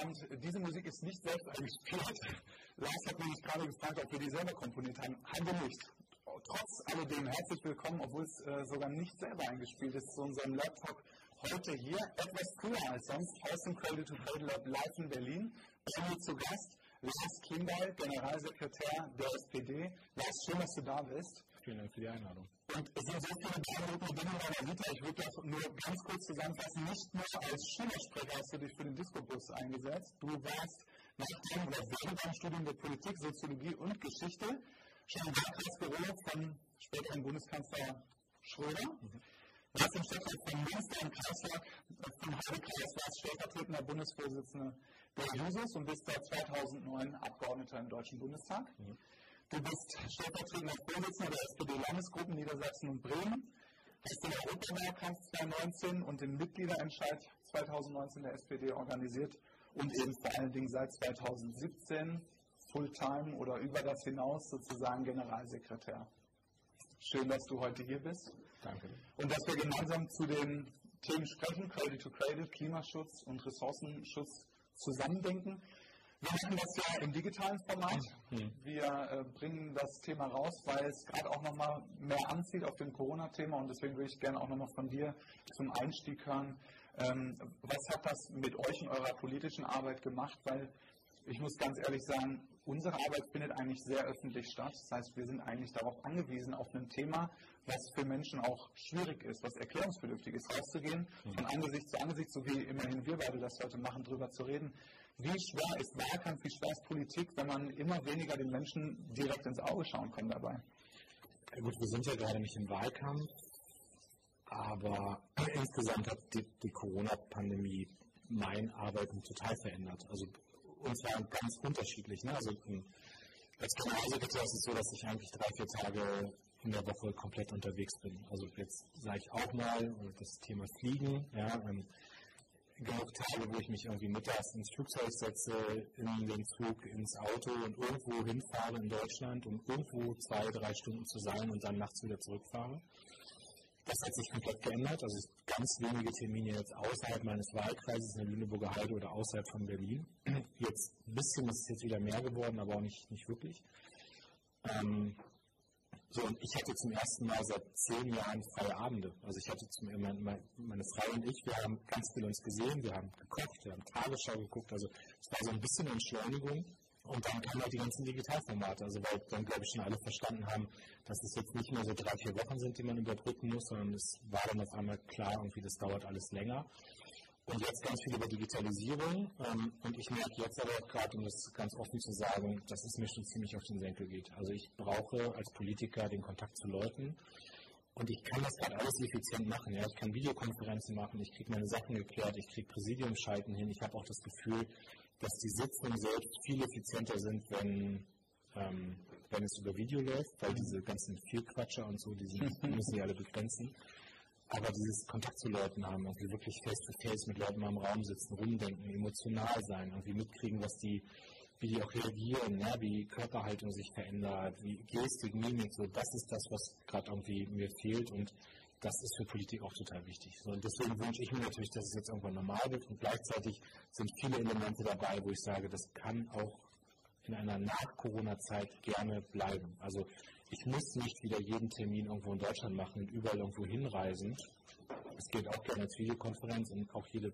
Abend. Diese Musik ist nicht selbst eingespielt. Lars hat mich gerade gefragt, ob wir die selber komponiert haben. Haben wir nicht. Trotz alledem herzlich willkommen, obwohl es äh, sogar nicht selber eingespielt ist, zu unserem Laptop heute hier etwas früher als sonst. Aus dem Cradle to Cradle Lab live in Berlin. Bei mir zu Gast Lars Klingbeil, Generalsekretär der SPD. Lars, schön, dass du da bist. Vielen Dank für die Einladung. Und es sind so viele beeindruckende Dinge in deiner Vita. Ich würde das nur ganz kurz zusammenfassen. Nicht nur als Schülersprecher hast du dich für den Disco-Bus eingesetzt. Du warst nach dem oder während deinem Studium der Politik, Soziologie und Geschichte schon im Wahlkreisbüro von späteren Bundeskanzler Schröder. Du warst im Stadtrat von Münster im Kreistag vom Heidekreis, warst stellvertretender Bundesvorsitzender der Jusos und bist seit 2009 Abgeordneter im Deutschen Bundestag. Mhm. Du bist stellvertretender Vorsitzender der SPD-Landesgruppen Niedersachsen und Bremen, hast den Europawahlkampf 2019 und den Mitgliederentscheid 2019 der SPD organisiert und eben vor allen Dingen seit 2017 Fulltime oder über das hinaus sozusagen Generalsekretär. Schön, dass du heute hier bist. Danke. Und dass wir gemeinsam zu den Themen sprechen, Cradle to Cradle, Klimaschutz und Ressourcenschutz zusammendenken. Wir machen das ja im digitalen Format. Mhm. Wir äh, bringen das Thema raus, weil es gerade auch nochmal mehr anzieht auf dem Corona-Thema und deswegen würde ich gerne auch nochmal von dir zum Einstieg hören. Ähm, was hat das mit euch in eurer politischen Arbeit gemacht? Weil ich muss ganz ehrlich sagen, unsere Arbeit findet eigentlich sehr öffentlich statt. Das heißt, wir sind eigentlich darauf angewiesen, auf ein Thema, was für Menschen auch schwierig ist, was erklärungsbedürftig ist, rauszugehen, mhm. von Angesicht zu Angesicht, so wie immerhin wir beide das heute machen, darüber zu reden. Wie schwer ist Wahlkampf, wie schwer ist Politik, wenn man immer weniger den Menschen direkt ins Auge schauen kann dabei? Ja gut, wir sind ja gerade nicht im Wahlkampf, aber insgesamt hat die, die Corona-Pandemie mein Arbeiten total verändert. Also uns war ganz unterschiedlich. Ne? Also als Generalsekretär ist es so, dass ich eigentlich drei, vier Tage in der Woche komplett unterwegs bin. Also jetzt sage ich auch mal das Thema Fliegen. Ja, genug Tage, wo ich mich irgendwie mittags ins Flugzeug setze, in den Zug, ins Auto und irgendwo hinfahre in Deutschland, um irgendwo zwei, drei Stunden zu sein und dann nachts wieder zurückfahre. Das hat sich komplett geändert. Also ganz wenige Termine jetzt außerhalb meines Wahlkreises in der Lüneburger Heide oder außerhalb von Berlin. Jetzt ein bisschen ist es jetzt wieder mehr geworden, aber auch nicht, nicht wirklich. Ähm, so, und ich hatte zum ersten Mal seit zehn Jahren freie Abende. Also ich hatte zum, meine, meine Frau und ich, wir haben ganz viel uns gesehen, wir haben gekocht, wir haben Tagesschau geguckt. Also es war so ein bisschen Entschleunigung. Und dann kamen halt die ganzen Digitalformate, also weil dann, glaube ich, schon alle verstanden haben, dass es jetzt nicht mehr so drei, vier Wochen sind, die man überbrücken muss, sondern es war dann auf einmal klar, irgendwie das dauert alles länger. Und jetzt ganz viel über Digitalisierung. Ähm, und ich merke jetzt aber auch gerade, um das ganz offen zu sagen, dass es mir schon ziemlich auf den Senkel geht. Also ich brauche als Politiker den Kontakt zu Leuten. Und ich kann das gerade alles effizient machen. Ja. Ich kann Videokonferenzen machen, ich kriege meine Sachen geklärt, ich kriege Präsidiumschalten hin. Ich habe auch das Gefühl, dass die Sitzungen selbst viel effizienter sind, wenn, ähm, wenn es über Video läuft, weil diese ganzen Vielquatscher und so, die, sind, die müssen ja alle begrenzen. Aber dieses Kontakt zu Leuten haben, irgendwie wirklich face-to-face mit Leuten mal im Raum sitzen, rumdenken, emotional sein, irgendwie mitkriegen, was die, wie die auch reagieren, ja, wie Körperhaltung sich verändert, wie Gestik, Mimik, so, das ist das, was gerade irgendwie mir fehlt und das ist für Politik auch total wichtig. Und deswegen wünsche ich mir natürlich, dass es jetzt irgendwann normal wird und gleichzeitig sind viele Elemente dabei, wo ich sage, das kann auch in einer Nach-Corona-Zeit gerne bleiben. Also ich muss nicht wieder jeden Termin irgendwo in Deutschland machen und überall irgendwo hinreisen. Es geht auch gerne als Videokonferenz und auch jede,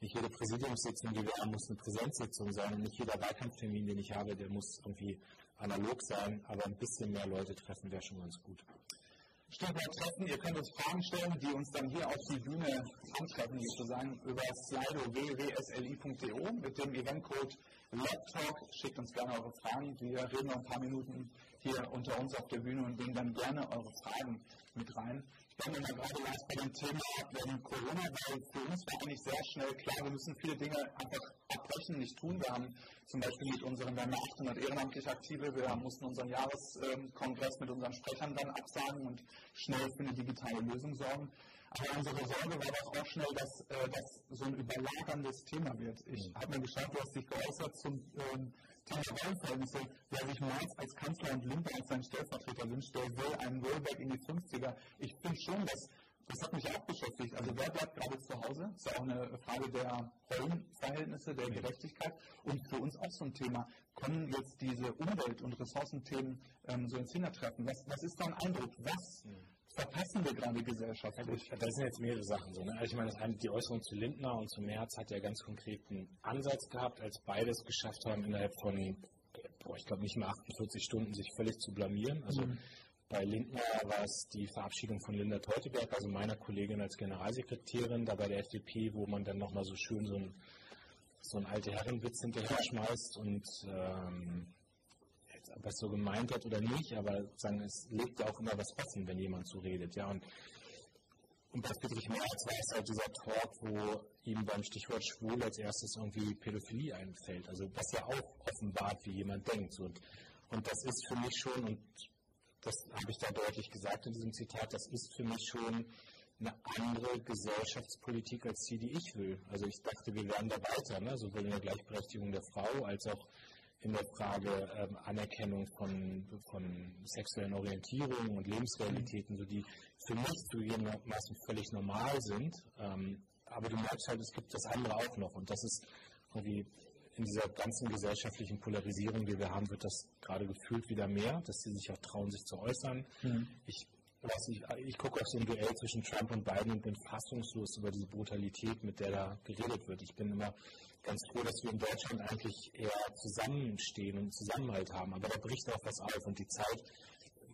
nicht jede Präsidiumssitzung, die wir haben, muss eine Präsenzsitzung sein und nicht jeder Wahlkampftermin, den ich habe, der muss irgendwie analog sein, aber ein bisschen mehr Leute treffen wäre schon ganz gut. Stichwort treffen, ihr könnt uns Fragen stellen, die uns dann hier auf die Bühne antreffen, sozusagen über Slido www.sli.de mit dem Eventcode Laptalk. Schickt uns gerne eure Fragen. Wir reden noch ein paar Minuten hier unter uns auf der Bühne und nehmen dann gerne eure Fragen mit rein. Ich bin immer gerade erst bei dem Thema ähm, Corona, weil für uns war eigentlich sehr schnell klar, wir müssen viele Dinge einfach abbrechen, nicht tun. Wir haben zum Beispiel mit unseren, wir haben 800 ehrenamtlich Aktive, wir mussten unseren Jahreskongress mit unseren Sprechern dann absagen und schnell für eine digitale Lösung sorgen. Aber unsere Sorge war doch auch schnell, dass äh, das so ein überlagerndes Thema wird. Ich mhm. habe mir geschaut, du hast dich geäußert zum ähm, Thema Rollenverhältnisse. Wer sich Marx als Kanzler und Linke als seinen Stellvertreter wünscht, der will einen Rollback in die 50er. Ich finde schon, dass das hat mich auch beschäftigt. Also wer bleibt gerade zu Hause? Das ist ja auch eine Frage der Rollenverhältnisse, der Gerechtigkeit und für uns auch so ein Thema. Können jetzt diese Umwelt- und Ressourcenthemen ähm, so ins Hintertreffen? Was, was ist dein Eindruck? Was verpassen wir gerade gesellschaftlich? Das sind jetzt mehrere Sachen. So, ne? Also ich meine, eine, die Äußerung zu Lindner und zu Merz hat ja ganz konkreten Ansatz gehabt, als beides geschafft haben, innerhalb von, boah, ich glaube nicht mehr 48 Stunden sich völlig zu blamieren. Also mhm. Bei Lindner war es die Verabschiedung von Linda Teuteberg, also meiner Kollegin als Generalsekretärin, da bei der FDP, wo man dann nochmal so schön so ein, so ein alte Herrenwitz hinterher schmeißt und ähm, ob er es so gemeint hat oder nicht, aber sagen, es legt ja auch immer was offen, wenn jemand so redet. Ja, und, und bei Friedrich Merz war es halt dieser Talk, wo ihm beim Stichwort schwul als erstes irgendwie Pädophilie einfällt. Also was ja auch offenbart, wie jemand denkt. Und, und das ist für mich schon, und das habe ich da deutlich gesagt in diesem Zitat, das ist für mich schon eine andere Gesellschaftspolitik als die, die ich will. Also ich dachte, wir werden da weiter, ne? sowohl in der Gleichberechtigung der Frau als auch in der Frage ähm, Anerkennung von, von sexuellen Orientierungen und Lebensrealitäten, so die für mich zugegebenermaßen völlig normal sind. Ähm, aber du merkst halt, es gibt das andere auch noch. Und das ist irgendwie in dieser ganzen gesellschaftlichen Polarisierung, die wir haben, wird das gerade gefühlt wieder mehr, dass sie sich auch trauen, sich zu äußern. Mhm. Ich, weiß nicht, ich gucke auf ein Duell zwischen Trump und Biden und bin fassungslos über diese Brutalität, mit der da geredet wird. Ich bin immer ganz froh, dass wir in Deutschland eigentlich eher zusammenstehen und Zusammenhalt haben. Aber da bricht auch was auf und die Zeit,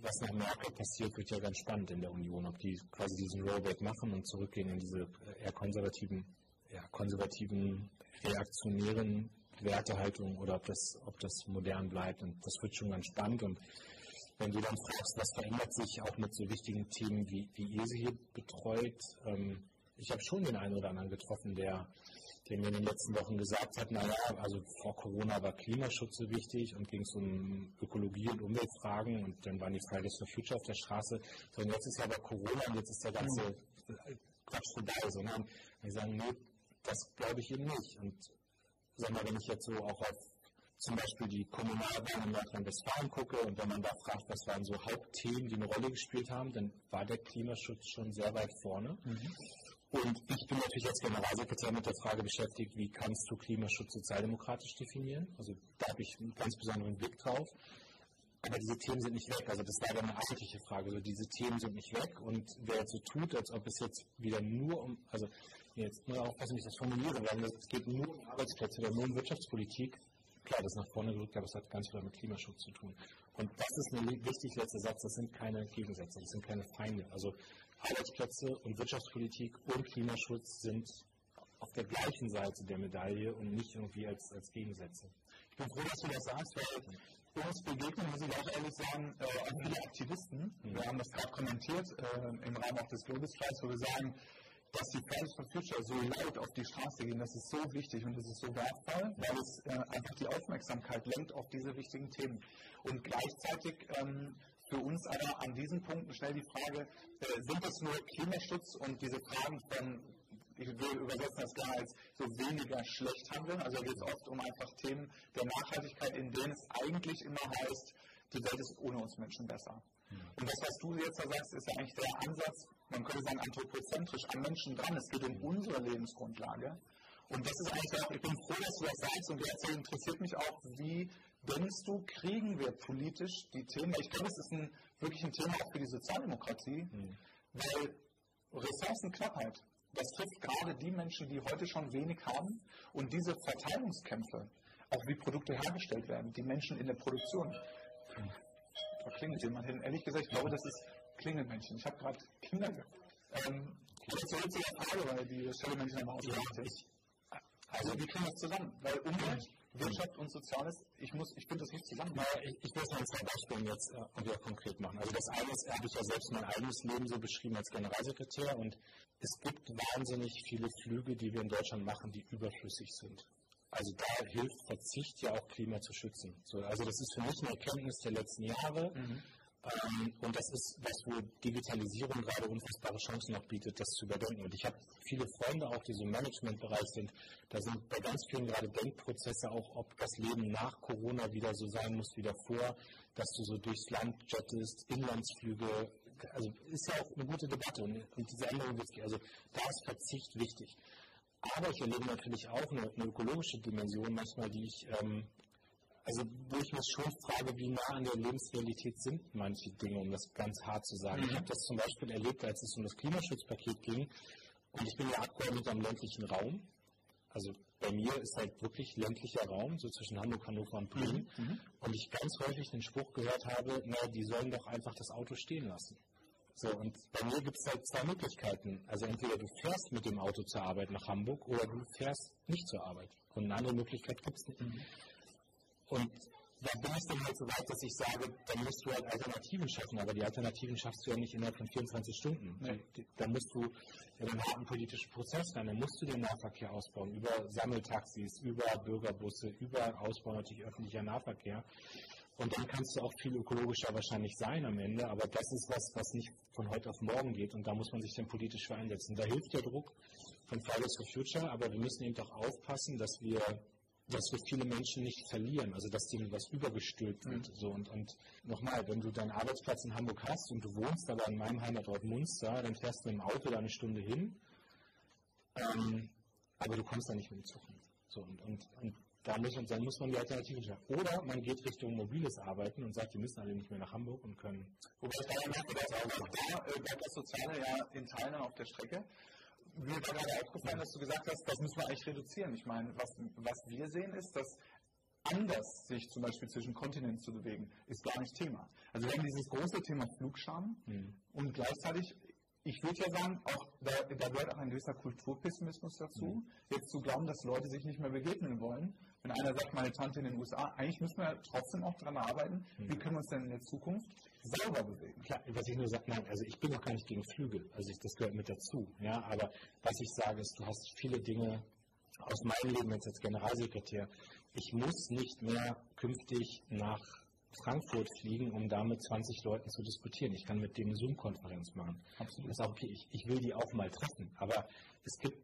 was nach Merkel passiert, wird ja ganz spannend in der Union, ob die quasi diesen Rollback machen und zurückgehen in diese eher konservativen, ja, konservativen, reaktionären Wertehaltung oder ob das, ob das modern bleibt. Und das wird schon ganz spannend. Und wenn du dann fragst, was verändert sich auch mit so wichtigen Themen, wie, wie ihr sie hier betreut, ähm, ich habe schon den einen oder anderen getroffen, der, der mir in den letzten Wochen gesagt hat, naja, also vor Corona war Klimaschutz so wichtig und ging es um Ökologie und Umweltfragen und dann waren die Fridays for Future auf der Straße. So, und jetzt ist ja aber Corona und jetzt ist der ganze Quatsch vorbei. So, ne? Und die sagen, nee, das glaube ich eben nicht. Und sag mal, wenn ich jetzt so auch auf zum Beispiel die Kommunalwahlen in Nordrhein-Westfalen gucke und wenn man da fragt, was waren so Hauptthemen, die eine Rolle gespielt haben, dann war der Klimaschutz schon sehr weit vorne. Mhm. Und ich bin natürlich als Generalsekretär mit der Frage beschäftigt, wie kannst du Klimaschutz sozialdemokratisch definieren? Also da habe ich einen ganz besonderen Blick drauf. Aber diese Themen sind nicht weg. Also das war dann eine eigentliche Frage. Also diese Themen sind nicht weg und wer jetzt so tut, als ob es jetzt wieder nur um, also jetzt nur aufpassen, wie ich das formuliere, weil es geht nur um Arbeitsplätze oder nur um Wirtschaftspolitik. Klar, das nach vorne gerückt, aber es hat ganz viel mit Klimaschutz zu tun. Und das ist ein wichtig letzter Satz, das sind keine Gegensätze, das sind keine Feinde. Also Arbeitsplätze und Wirtschaftspolitik und Klimaschutz sind auf der gleichen Seite der Medaille und nicht irgendwie als, als Gegensätze. Ich bin froh, dass du das sagst, weil uns begegnen, muss ich auch ehrlich sagen, äh, auch viele Aktivisten. Mhm. Wir haben das gerade kommentiert äh, im Rahmen auch des Globus-Preis, wo wir sagen, dass die Fridays for Future so laut auf die Straße gehen, das ist so wichtig und das ist so wertvoll, weil es äh, einfach die Aufmerksamkeit lenkt auf diese wichtigen Themen. Und gleichzeitig ähm, für uns aber an diesen Punkten schnell die Frage, äh, sind das nur Klimaschutz und diese Fragen von, ich würde übersetzen das gerne als so weniger schlecht handeln, also geht es oft um einfach Themen der Nachhaltigkeit, in denen es eigentlich immer heißt, die Welt ist ohne uns Menschen besser. Und das, was du jetzt da sagst, ist ja eigentlich der Ansatz, man könnte sagen, anthropozentrisch an Menschen dran. Es geht um unsere Lebensgrundlage. Und das ist eigentlich auch, ich bin froh, dass du das sagst und gleichzeitig interessiert mich auch, wie denkst du, kriegen wir politisch die Themen, ich glaube, es ist ein, wirklich ein Thema auch für die Sozialdemokratie, mhm. weil Ressourcenknappheit, das trifft gerade die Menschen, die heute schon wenig haben und diese Verteilungskämpfe, auch wie Produkte hergestellt werden, die Menschen in der Produktion. Mhm da klingelt jemand hin. Ehrlich gesagt, ich glaube, das ist Klingelmännchen. Ich habe gerade Kinder. Ähm, das ist eine witzige Frage, weil die Stellmännchen am Ausgemacht ist. Also, wie kriegen wir das zusammen? Weil Umwelt, Wirtschaft und Soziales, ich, ich finde das nicht zusammen. Naja, ich, ich muss mal zwei Beispiele jetzt äh, wieder konkret machen. Also das eine ist, habe ich ja selbst mein eigenes Leben so beschrieben als Generalsekretär und es gibt wahnsinnig viele Flüge, die wir in Deutschland machen, die überflüssig sind. Also da hilft Verzicht ja auch Klima zu schützen. So, also das ist für mich eine Erkenntnis der letzten Jahre. Mhm. Ähm, und das ist was, wo Digitalisierung gerade unfassbare Chancen noch bietet, das zu überdenken. Und ich habe viele Freunde auch, die so im Managementbereich sind. Da sind bei ganz vielen gerade Denkprozesse auch, ob das Leben nach Corona wieder so sein muss wie davor, dass du so durchs Land jettest, Inlandsflüge also ist ja auch eine gute Debatte und, und diese Änderung wird, also da ist Verzicht wichtig. Aber ich erlebe natürlich auch eine, eine ökologische Dimension manchmal, die ich, ähm, also wo ich mich schon frage, wie nah an der Lebensrealität sind manche Dinge, um das ganz hart zu sagen. Mhm. Ich habe das zum Beispiel erlebt, als es um das Klimaschutzpaket ging. Und ich bin ja Abgeordneter im ländlichen Raum. Also bei mir ist halt wirklich ländlicher Raum, so zwischen Hamburg, Hannover und Bremen. Mhm. mhm. Und ich ganz häufig den Spruch gehört habe, na, die sollen doch einfach das Auto stehen lassen. So, und bei mir gibt es halt zwei Möglichkeiten. Also entweder du fährst mit dem Auto zur Arbeit nach Hamburg oder du fährst nicht zur Arbeit. Und eine andere Möglichkeit gibt es nicht. Mhm. Und da bin ich dann halt so weit, dass ich sage, dann musst du halt Alternativen schaffen, aber die Alternativen schaffst du ja nicht innerhalb von 24 Stunden. Nee. Da musst du in einen harten politischen Prozess rein, dann musst du den Nahverkehr ausbauen, über Sammeltaxis, über Bürgerbusse, über Ausbau natürlich öffentlicher Nahverkehr. Und dann kannst du auch viel ökologischer wahrscheinlich sein am Ende, aber das ist was, was nicht von heute auf morgen geht und da muss man sich dann politisch für einsetzen. Da hilft der Druck von Fridays for Future, aber wir müssen eben doch aufpassen, dass wir dass wir viele Menschen nicht verlieren, also dass denen was übergestülpt wird. Mhm. So, und, und nochmal, wenn du deinen Arbeitsplatz in Hamburg hast und du wohnst aber in meinem Heimatort Munster, dann fährst du im Auto da eine Stunde hin, ähm, aber du kommst da nicht mit dem Zug hin. So, und, und, und da muss man, dann muss man die Alternativen schaffen. Oder man geht Richtung mobiles Arbeiten und sagt, wir müssen alle nicht mehr nach Hamburg und können. Wobei ich da merke, dass auch da äh, bleibt das Soziale ja in Teilen auf der Strecke mir gerade aufgefallen, dass du gesagt hast, das müssen wir eigentlich reduzieren. Ich meine, was, was wir sehen ist, dass anders sich zum Beispiel zwischen Kontinenten zu bewegen, ist gar nicht Thema. Also wir haben dieses große Thema Flugscham mhm. und gleichzeitig, ich würde ja sagen, auch da, da, gehört auch ein gewisser Kulturpessimismus dazu, mhm. jetzt zu glauben, dass Leute sich nicht mehr begegnen wollen. Wenn einer sagt, meine Tante in den USA, eigentlich müssen wir trotzdem auch daran arbeiten, mhm. wie können wir uns denn in der Zukunft sauber bewegen. Klar, was ich nur sage, nein, also ich bin noch gar nicht gegen Flügel, also ich, das gehört mit dazu. Ja, aber was ich sage ist, du hast viele Dinge aus meinem Leben jetzt als Generalsekretär. Ich muss nicht mehr künftig nach Frankfurt fliegen, um da mit 20 Leuten zu diskutieren. Ich kann mit denen Zoom-Konferenz machen. Absolut. Das ist auch okay. Ich, ich will die auch mal treffen. Aber es gibt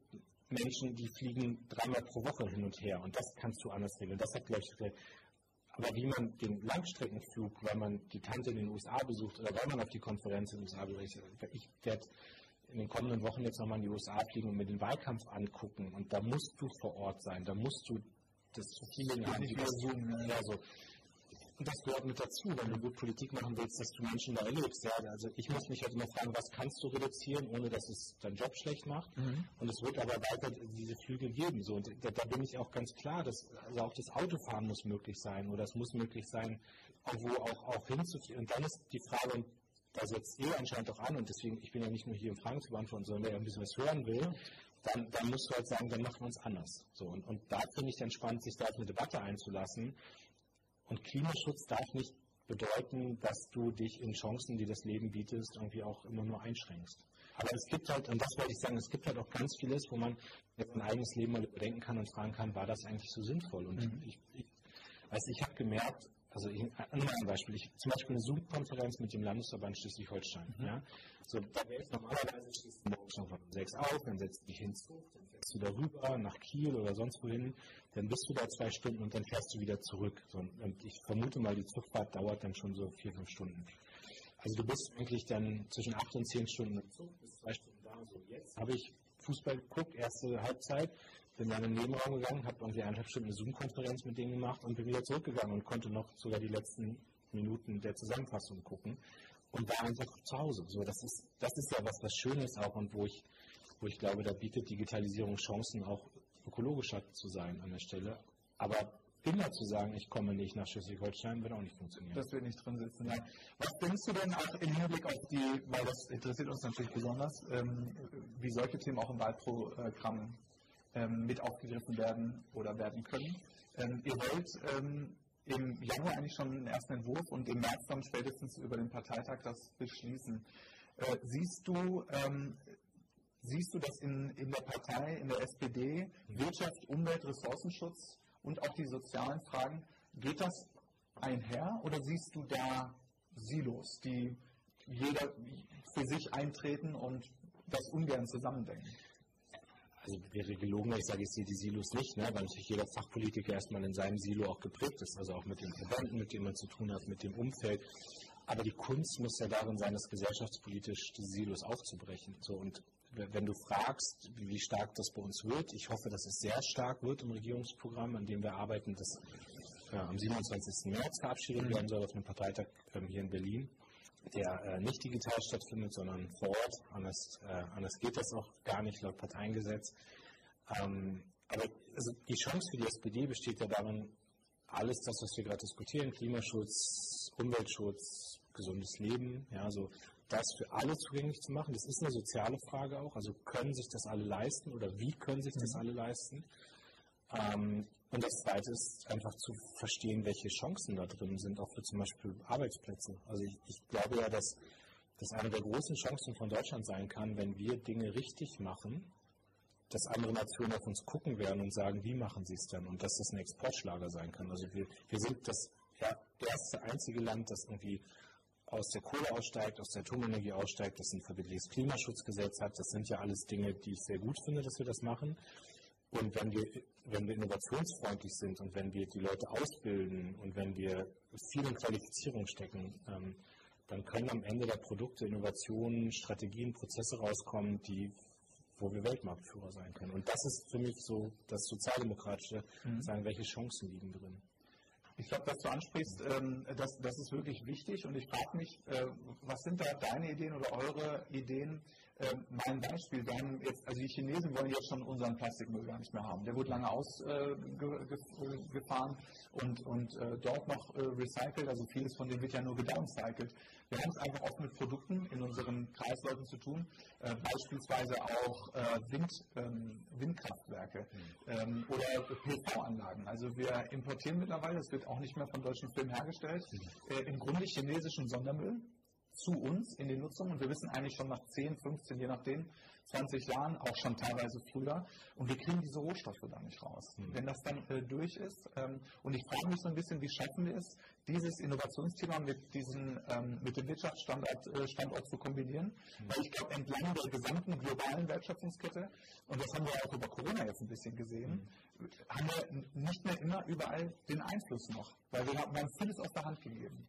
Menschen, die fliegen dreimal pro Woche hin und her und das kannst du anders regeln. Das hat, glaube ich, aber wie man den Langstreckenflug, weil man die Tante in den USA besucht oder weil man auf die Konferenz in den USA besucht, ich werde in den kommenden Wochen jetzt nochmal in die USA fliegen und mir den Wahlkampf angucken und da musst du vor Ort sein, da musst du das zu haben, die das zoomen. Ja, so. Und das gehört mit dazu, wenn du gut Politik machen willst, dass du Menschen da erlebst. Ja, also ich muss mich halt immer fragen, was kannst du reduzieren, ohne dass es deinen Job schlecht macht. Mhm. Und es wird aber weiter diese Flüge geben. So. Und da, da bin ich auch ganz klar, dass also auch das Autofahren muss möglich sein oder es muss möglich sein, irgendwo auch, auch hinzuführen. Und dann ist die Frage, und da setzt ihr anscheinend auch an, und deswegen, ich bin ja nicht nur hier, um Fragen zu beantworten, sondern wer ein bisschen was hören will, dann, dann musst du halt sagen, dann machen wir uns anders. So, und, und da finde ich dann spannend, sich da auf eine Debatte einzulassen, und Klimaschutz darf nicht bedeuten, dass du dich in Chancen, die das Leben bietet, irgendwie auch immer nur einschränkst. Aber es gibt halt, und das wollte ich sagen, es gibt halt auch ganz vieles, wo man sein eigenes Leben mal überdenken kann und fragen kann, war das eigentlich so sinnvoll? Und mhm. ich, ich, also ich habe gemerkt, also ich, ein Beispiel, ich, zum Beispiel eine Zoom-Konferenz mit dem Landesverband Schleswig-Holstein. Mhm. Ja? So, da wäre normalerweise schließt morgen schon von sechs auf, dann setzt du dich hinzu, dann fährst du darüber nach Kiel oder sonst wohin, dann bist du da zwei Stunden und dann fährst du wieder zurück. So, und ich vermute mal, die Zugfahrt dauert dann schon so vier, fünf Stunden. Also du bist wirklich dann zwischen acht und zehn Stunden im Zug, bis zwei Stunden da. So jetzt habe ich Fußball geguckt, erste Halbzeit, bin dann in den Nebenraum gegangen, habe irgendwie eineinhalb Stunden eine Zoom-Konferenz mit denen gemacht und bin wieder zurückgegangen und konnte noch sogar die letzten Minuten der Zusammenfassung gucken und war einfach zu Hause. So, das ist, das ist ja was, was Schönes auch und wo ich, wo ich glaube, da bietet Digitalisierung Chancen, auch ökologischer zu sein an der Stelle. Aber immer zu sagen, ich komme nicht nach Schleswig-Holstein, wird auch nicht funktionieren. Das wird nicht drin sitzen. Nein. Was denkst du denn auch im Hinblick auf die, weil das interessiert uns natürlich besonders, ähm, wie solche Themen auch im Wahlprogramm mit aufgegriffen werden oder werden können? Ähm, ihr wollt ähm, im Januar eigentlich schon einen ersten Entwurf und im März dann spätestens über den Parteitag das beschließen. Äh, siehst du, ähm, siehst du, dass in, in der Partei, in der SPD, Wirtschaft, Umwelt, Ressourcenschutz und auch die sozialen Fragen, geht das einher oder siehst du da Silos, die jeder für sich eintreten und das ungern zusammendenken? Also wäre gelogen, wenn ich sage, ich sehe die Silos nicht, ne? weil natürlich jeder Fachpolitiker erstmal in seinem Silo auch geprägt ist, also auch mit den Verbänden, mit denen man zu tun hat, mit dem Umfeld. aber die Kunst muss ja darin sein, das gesellschaftspolitisch die Silos aufzubrechen. So, und wenn du fragst, wie stark das bei uns wird, ich hoffe, dass es sehr stark wird im Regierungsprogramm, an dem wir arbeiten, das äh, am 27. März verabschiedet werden soll auf einem Parteitag äh, hier in Berlin, der äh, nicht digital stattfindet, sondern vor Ort. Anders, äh, anders geht das auch gar nicht laut Parteiengesetz. Ähm, aber also die Chance für die SPD besteht ja darin, alles das, was wir gerade diskutieren, Klimaschutz, Umweltschutz, gesundes Leben, ja, so das für alle zugänglich zu machen. Das ist eine soziale Frage auch. Also können sich das alle leisten oder wie können sich das mhm. alle leisten? Ähm, und das Zweite ist einfach zu verstehen, welche Chancen da drin sind, auch für zum Beispiel Arbeitsplätze. Also ich, ich glaube ja, dass das eine der großen Chancen von Deutschland sein kann, wenn wir Dinge richtig machen, dass andere Nationen auf uns gucken werden und sagen, wie machen sie es denn? Und dass das ein Exportschlager sein kann. Also wir, wir sind das erste, einzige Land, das irgendwie aus der Kohle aussteigt, aus der Atomenergie aussteigt, das ein verbindliches Klimaschutzgesetz hat. Das sind ja alles Dinge, die ich sehr gut finde, dass wir das machen. Und wenn wir, wenn wir innovationsfreundlich sind und wenn wir die Leute ausbilden und wenn wir viel in Qualifizierung stecken, ähm, dann können am Ende der Produkte, Innovationen, Strategien, Prozesse rauskommen, die wo wir Weltmarktführer sein können. Und das ist für mich so das Sozialdemokratische, mhm. sagen, welche Chancen liegen drin. Ich glaube, dass du ansprichst, ähm, das, das ist wirklich wichtig und ich frage mich, äh, was sind da deine Ideen oder eure Ideen, ähm, mein Beispiel, haben jetzt, also die Chinesen wollen jetzt schon unseren Plastikmüll gar nicht mehr haben. Der wurde lange ausgefahren äh, und, und äh, dort noch äh, recycelt, also vieles von dem wird ja nur gedowncycelt. Wir haben es einfach oft mit Produkten in unseren Kreisläufen zu tun, äh, beispielsweise auch äh, Wind, ähm, Windkraftwerke ähm, oder PV-Anlagen. Also wir importieren mittlerweile, das wird auch nicht mehr von deutschen Firmen hergestellt, äh, im Grunde chinesischen Sondermüll zu uns in die Nutzung und wir wissen eigentlich schon nach 10, 15, je nachdem, 20 Jahren, auch schon teilweise früher und wir kriegen diese Rohstoffe da nicht raus. Mhm. Wenn das dann äh, durch ist ähm, und ich frage mich so ein bisschen, wie schaffen wir es, dieses Innovationsthema mit, diesen, ähm, mit dem Wirtschaftsstandort äh, Standort zu kombinieren, mhm. weil ich glaube, entlang der gesamten globalen Wertschöpfungskette, und das haben wir auch über Corona jetzt ein bisschen gesehen, mhm. haben wir nicht mehr immer überall den Einfluss noch, weil wir haben, wir haben vieles aus der Hand gegeben.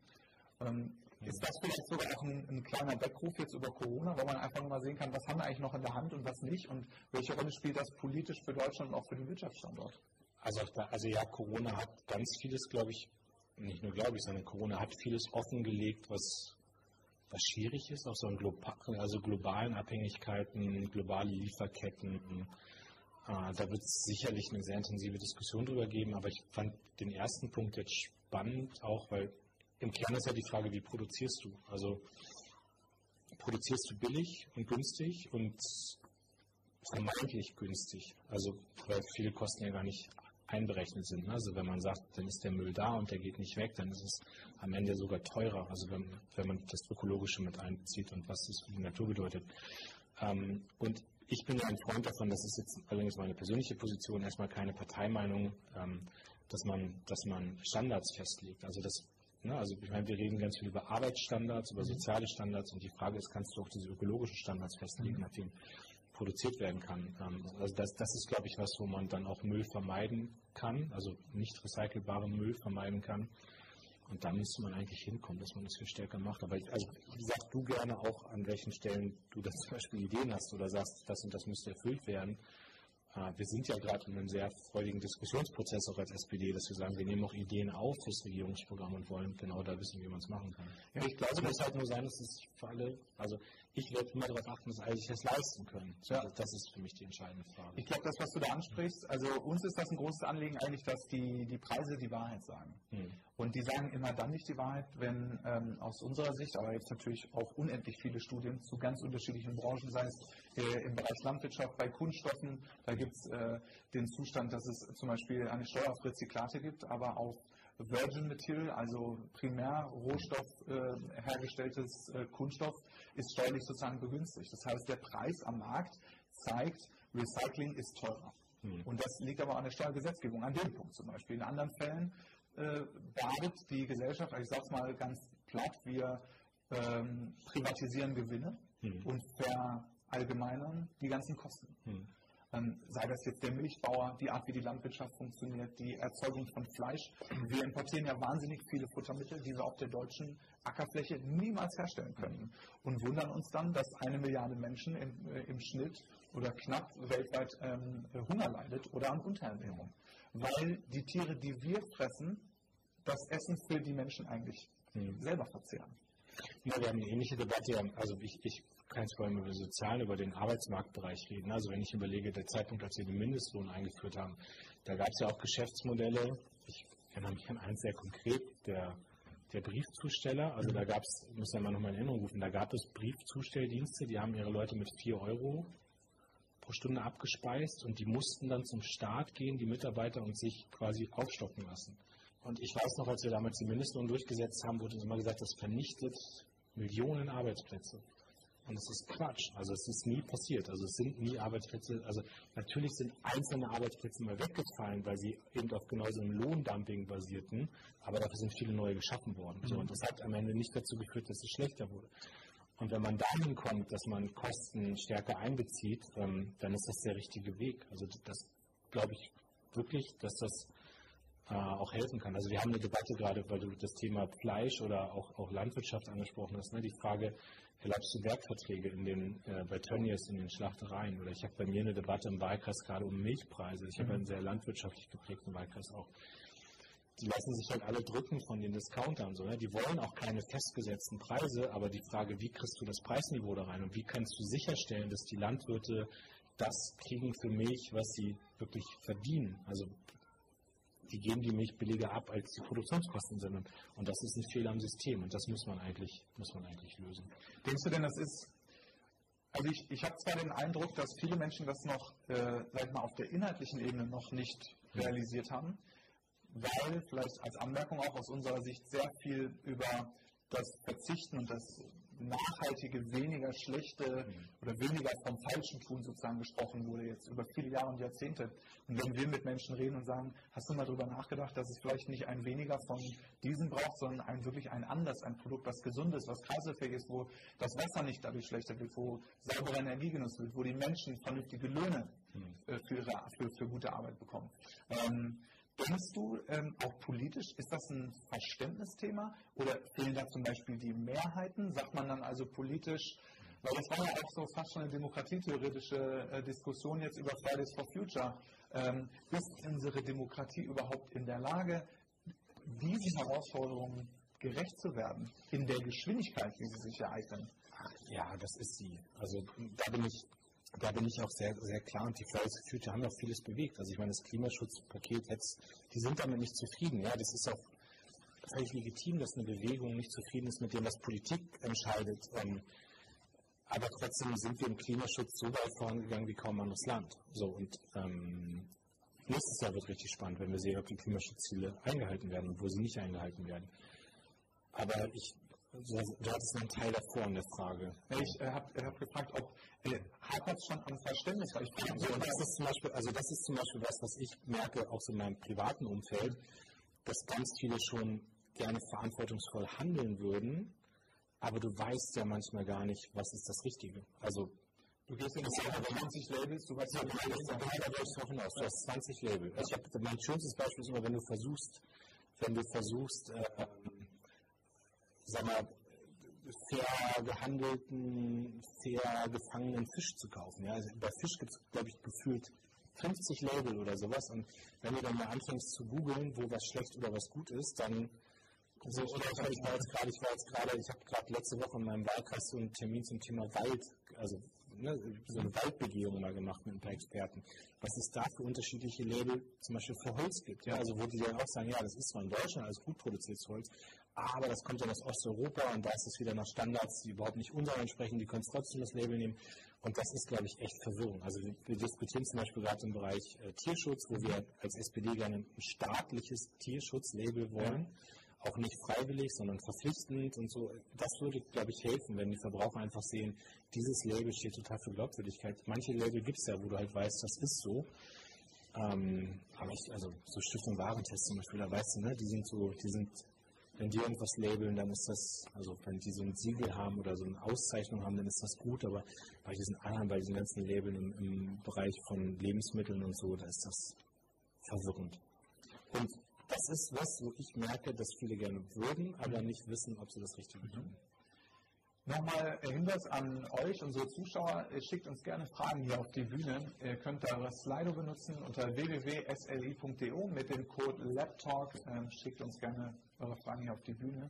Ähm, ist das vielleicht sogar auch ein, ein, kleiner Weckruf jetzt über Corona, wo man einfach mal sehen kann, was haben wir eigentlich noch in der Hand und was nicht und welche Rolle spielt das politisch für Deutschland und auch für den Wirtschaftsstandort? Also, also ja, Corona hat ganz vieles, glaube ich, nicht nur glaube ich, sondern Corona hat vieles offengelegt, was, was schwierig ist, auch so in global, also globalen Abhängigkeiten, globale Lieferketten. Äh, da wird es sicherlich eine sehr intensive Diskussion drüber geben, aber ich fand den ersten Punkt jetzt spannend, auch weil im Kern ist ja die Frage, wie produzierst du? Also produzierst du billig und günstig und vermeintlich günstig? Also weil viele Kosten ja gar nicht einberechnet sind. Also wenn man sagt, dann ist der Müll da und der geht nicht weg, dann ist es am Ende sogar teurer. Also wenn, wenn man das Ökologische mit einbezieht und was das für die Natur bedeutet. Ähm, und ich bin ein Freund davon, das ist jetzt allerdings meine persönliche Position, erstmal keine Parteimeinung, ähm, dass man, dass man Standards festlegt. Also das Ne? Also ich meine, wir reden ganz viel über Arbeitsstandards, über soziale Standards und die Frage ist, kannst du auch diese ökologischen Standards festlegen, nach denen produziert werden kann. Ähm, also das, das ist, glaube ich, was, wo man dann auch Müll vermeiden kann, also nicht recycelbaren Müll vermeiden kann. Und da müsste man eigentlich hinkommen, dass man das viel stärker macht. Aber ich, also sag du gerne auch, an welchen Stellen du das zum Beispiel Ideen hast oder sagst, das und das müsste erfüllt werden. Äh, wir sind ja gerade in einem sehr freudigen Diskussionsprozess auch als SPD, dass wir sagen, wir nehmen auch Ideen auf fürs Regierungsprogramm und wollen genau da wissen, wie man es machen kann. Ja, ich glaube, es muss halt nur sein, dass es für alle, also ich werde immer darauf achten, dass alle sich das leisten können. Ja. Also das ist für mich die entscheidende Frage. Ich glaube, das, was du da ansprichst, also uns ist das ein großes Anliegen eigentlich, dass die, die Preise die Wahrheit sagen. Hm. Und die sagen immer dann nicht die Wahrheit, wenn ähm, aus unserer Sicht, aber jetzt natürlich auch unendlich viele Studien zu ganz unterschiedlichen Branchen, sei es äh, im Bereich Landwirtschaft, bei Kunststoffen, da gibt es äh, den Zustand, dass es zum Beispiel eine Steuer auf Rezyklate gibt, aber auf Virgin Material, also primär Rohstoff äh, hergestelltes äh, Kunststoff, ist steuerlich sozusagen begünstigt. Das heißt, der Preis am Markt zeigt, Recycling ist teurer. Hm. Und das liegt aber an der Steuergesetzgebung, an dem Punkt zum Beispiel. In anderen Fällen äh, badet die Gesellschaft, also ich sage es mal ganz platt, wir ähm, privatisieren Gewinne hm. und verallgemeinern die ganzen Kosten. Hm. ähm, sei das jetzt der Milchbauer, die Art, wie die Landwirtschaft funktioniert, die Erzeugung von Fleisch. Wir importieren ja wahnsinnig viele Futtermittel, die wir auf der deutschen Ackerfläche niemals herstellen können und wundern uns dann, dass eine Milliarde Menschen im, äh, im Schnitt oder knapp weltweit ähm, Hunger leidet oder an Unterernährung. Weil die Tiere, die wir fressen, das Essen für die Menschen eigentlich mhm. selber verzehren. Ja, wir haben eine ähnliche Debatte. Also ich, ich jetzt vor allem über Sozialen, über den Arbeitsmarktbereich reden. Also wenn ich überlege, der Zeitpunkt, als wir den Mindestlohn eingeführt haben, da gab es ja auch Geschäftsmodelle. Ich erinnere mich an eins sehr konkret, der, der Briefzusteller. Also da gab es, muss ja mal nochmal in Erinnerung rufen, da gab es Briefzustelldienste, die haben ihre Leute mit 4 Euro pro Stunde abgespeist und die mussten dann zum Staat gehen, die Mitarbeiter, und sich quasi aufstocken lassen. Und ich weiß noch, als wir damals die Mindestlohn durchgesetzt haben, wurde uns immer gesagt, das vernichtet Millionen Arbeitsplätze. Und es ist Quatsch. Also es ist nie passiert. Also es sind nie Arbeitsplätze. Also natürlich sind einzelne Arbeitsplätze mal weggefallen, weil sie eben auf genau so einem Lohndumping basierten. Aber dafür sind viele neue geschaffen worden. Mhm. So, und das hat am Ende nicht dazu geführt, dass es schlechter wurde. Und wenn man dahin kommt, dass man Kosten stärker einbezieht, ähm, dann ist das der richtige Weg. Also das glaube ich wirklich, dass das äh, auch helfen kann. Also wir haben eine Debatte gerade, weil du das Thema Fleisch oder auch, auch Landwirtschaft angesprochen hast, ne? die Frage, erlaubst du Werkverträge in den, äh, bei Tönnies in den Schlachtereien? Oder ich habe bei mir eine Debatte im Wahlkreis gerade um Milchpreise. Ich mhm. habe einen sehr landwirtschaftlich geprägten Wahlkreis auch. Die lassen sich halt alle drücken von den Discountern. So, ne? Die wollen auch keine festgesetzten Preise, aber die Frage, wie kriegst du das Preisniveau da rein und wie kannst du sicherstellen, dass die Landwirte das kriegen für Milch, was sie wirklich verdienen. Also die geben die Milch billiger ab, als die Produktionskosten sind. Und das ist ein Fehler am System und das muss man eigentlich, muss man eigentlich lösen. Denkst du denn, das ist, also ich, ich habe zwar den Eindruck, dass viele Menschen das noch, äh, sag ich mal, auf der inhaltlichen Ebene noch nicht realisiert haben, weil vielleicht als Anmerkung auch aus unserer Sicht sehr viel über das Verzichten und das nachhaltige, weniger schlechte mhm. oder weniger vom Falschen tun sozusagen gesprochen wurde, jetzt über viele Jahre und Jahrzehnte. Und wenn wir mit Menschen reden und sagen, hast du mal darüber nachgedacht, dass es vielleicht nicht ein weniger von diesem braucht, sondern ein wirklich ein anders, ein Produkt, was gesund ist, was kreiselfähig ist, wo das Wasser nicht dadurch schlechter wird, wo saubere Energie genutzt wird, wo die Menschen vernünftige Löhne mhm. äh, für, ihre, für, für gute Arbeit bekommen. Ähm, Denkst du, ähm, auch politisch, ist das ein Verständnisthema oder fehlen da zum Beispiel die Mehrheiten? Sagt man dann also politisch, weil das war ja auch so fast schon eine demokratietheoretische äh, Diskussion jetzt über Fridays for Future. Ähm, ist unsere Demokratie überhaupt in der Lage, diesen Herausforderungen gerecht zu werden, in der Geschwindigkeit, wie sie sich ereignen? Ja, das ist sie. Also da bin ich da bin ich auch sehr, sehr klar und die Fridays for Future haben auch vieles bewegt. Also ich meine, das Klimaschutzpaket jetzt, die sind damit nicht zufrieden. Ja, das ist auch völlig legitim, dass eine Bewegung nicht zufrieden ist mit dem, was Politik entscheidet. Ähm, aber trotzdem sind wir im Klimaschutz so weit vorangegangen wie kaum anderes Land. So und ähm, nächstes Jahr wird richtig spannend, wenn wir sehen, ob die Klimaschutzziele eingehalten werden und wo sie nicht eingehalten werden. Aber ich Du hattest einen Teil davor in der Frage. Ich äh, habe hab gefragt, ob äh, hapert schon am Verständnis? Ich so, und das ist zum Beispiel, also das ist zum Beispiel was, was ich merke, auch so in meinem privaten Umfeld, dass ganz viele schon gerne verantwortungsvoll handeln würden, aber du weißt ja manchmal gar nicht, was ist das Richtige. Also Du gehst in die 20 Labels, du weißt ja, da wollte ich drauf hinaus. Du hast 20 Labels. Ja. Ich hab, mein schönstes Beispiel ist immer, wenn du versuchst, wenn du versuchst, äh, sag mal, fair gehandelten, fair gefangenen Fisch zu kaufen. Ja? Also bei Fisch gibt es, glaube ich, gefühlt 50 Label oder sowas. Und wenn du dann mal anfängst zu googeln, wo was schlecht oder was gut ist, dann so, oder ich, ich war jetzt gerade, ich war jetzt gerade, ich habe gerade letzte Woche in meinem Wahlkreis so einen Termin zum Thema Wald, also ne, so eine Waldbegehung mal gemacht mit ein paar Experten, was es da für unterschiedliche Label zum Beispiel für Holz gibt. Ja? Also wo die dann auch sagen, ja, das ist zwar in Deutschland alles gut produziertes Holz, aber das kommt dann aus Osteuropa und da ist es wieder nach Standards, die überhaupt nicht unseren entsprechen, die können trotzdem das Label nehmen. Und das ist, glaube ich, echt Verwirrung. Also wir, wir diskutieren zum Beispiel gerade im Bereich äh, Tierschutz, wo wir als SPD gerne ein staatliches Tierschutzlabel wollen. Ja auch nicht freiwillig, sondern verpflichtend und so. Das würde, glaube ich, helfen, wenn die Verbraucher einfach sehen, dieses Label steht total für Glaubwürdigkeit. Manche Label gibt es ja, wo du halt weißt, das ist so. Ähm, aber ich, also so Stiftung Warentest zum Beispiel, da weißt du, ne, die sind so, die sind wenn die irgendwas labeln, dann ist das, also wenn die so ein Siegel haben oder so eine Auszeichnung haben, dann ist das gut, aber bei diesen anderen, bei diesen ganzen Labeln im, im Bereich von Lebensmitteln und so, da ist das verwirrend. Und das ist was, wo ich merke, dass viele gerne würden, aber nicht wissen, ob sie das Richtige tun. Nochmal Hinweis an euch, unsere Zuschauer, schickt uns gerne Fragen hier auf die Bühne. Ihr könnt da das Slido benutzen unter www.sli.de mit dem Code LabTalk. Ähm, schickt uns gerne eure Fragen hier auf die Bühne.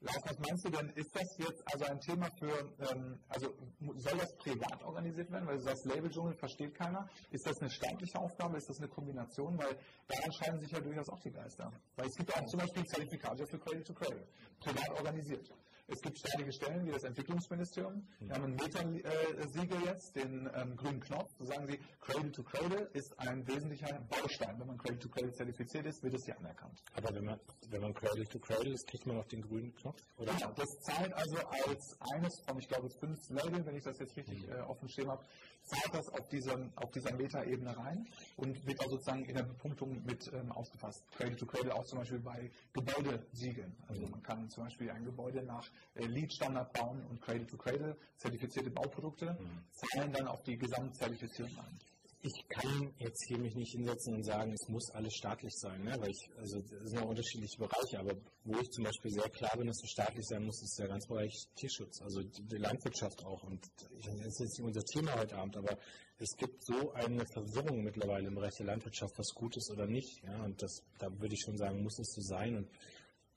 Lars, was meinst du denn, ist das jetzt also ein Thema für, ähm, also soll das privat organisiert werden, weil sagst, Label-Dschungel versteht keiner. Ist das eine staatliche Aufgabe, ist das eine Kombination, weil da entscheiden sich ja durchaus auch die Geister. Weil es gibt auch zum Beispiel Zertifikate für Credit to Credit, privat organisiert. Es gibt staatliche Stellen wie das Entwicklungsministerium. Wir haben ein Meta-Siegel jetzt, den ähm, grünen Knopf. So sagen sie, Cradle to Cradle ist ein wesentlicher Baustein. Wenn man Cradle to Cradle zertifiziert ist, wird es hier anerkannt. Aber wenn man, wenn man Cradle to Cradle ist, kriegt man auch den grünen Knopf? Oder? Ja, das zahlt also als eines von, ich glaube, fünf Label, wenn ich das jetzt richtig mhm. äh, offen stehen habe, zahlt das auf, diese, auf dieser Meta-Ebene rein und wird auch sozusagen in der Bepunktung mit ähm, aufgefasst. Cradle to Cradle auch zum Beispiel bei Gebäudesiegeln. Also man kann zum Beispiel ein Gebäude nach äh, Lead-Standard bauen und Cradle to Cradle, zertifizierte Bauprodukte, mhm. zahlen dann auf die Gesamtzertifizierung ein ich kann jetzt hier mich nicht hinsetzen und sagen, es muss alles staatlich sein, ne? weil ich, also das sind ja unterschiedliche Bereiche, aber wo ich zum Beispiel sehr klar bin, dass es staatlich sein muss, ist der ganze Bereich Tierschutz, also die, die Landwirtschaft auch. Und das ist jetzt nicht unser Thema heute Abend, aber es gibt so eine Verwirrung mittlerweile im Bereich der Landwirtschaft, was gut ist oder nicht. Ja? Und das, da würde ich schon sagen, muss es so sein. Und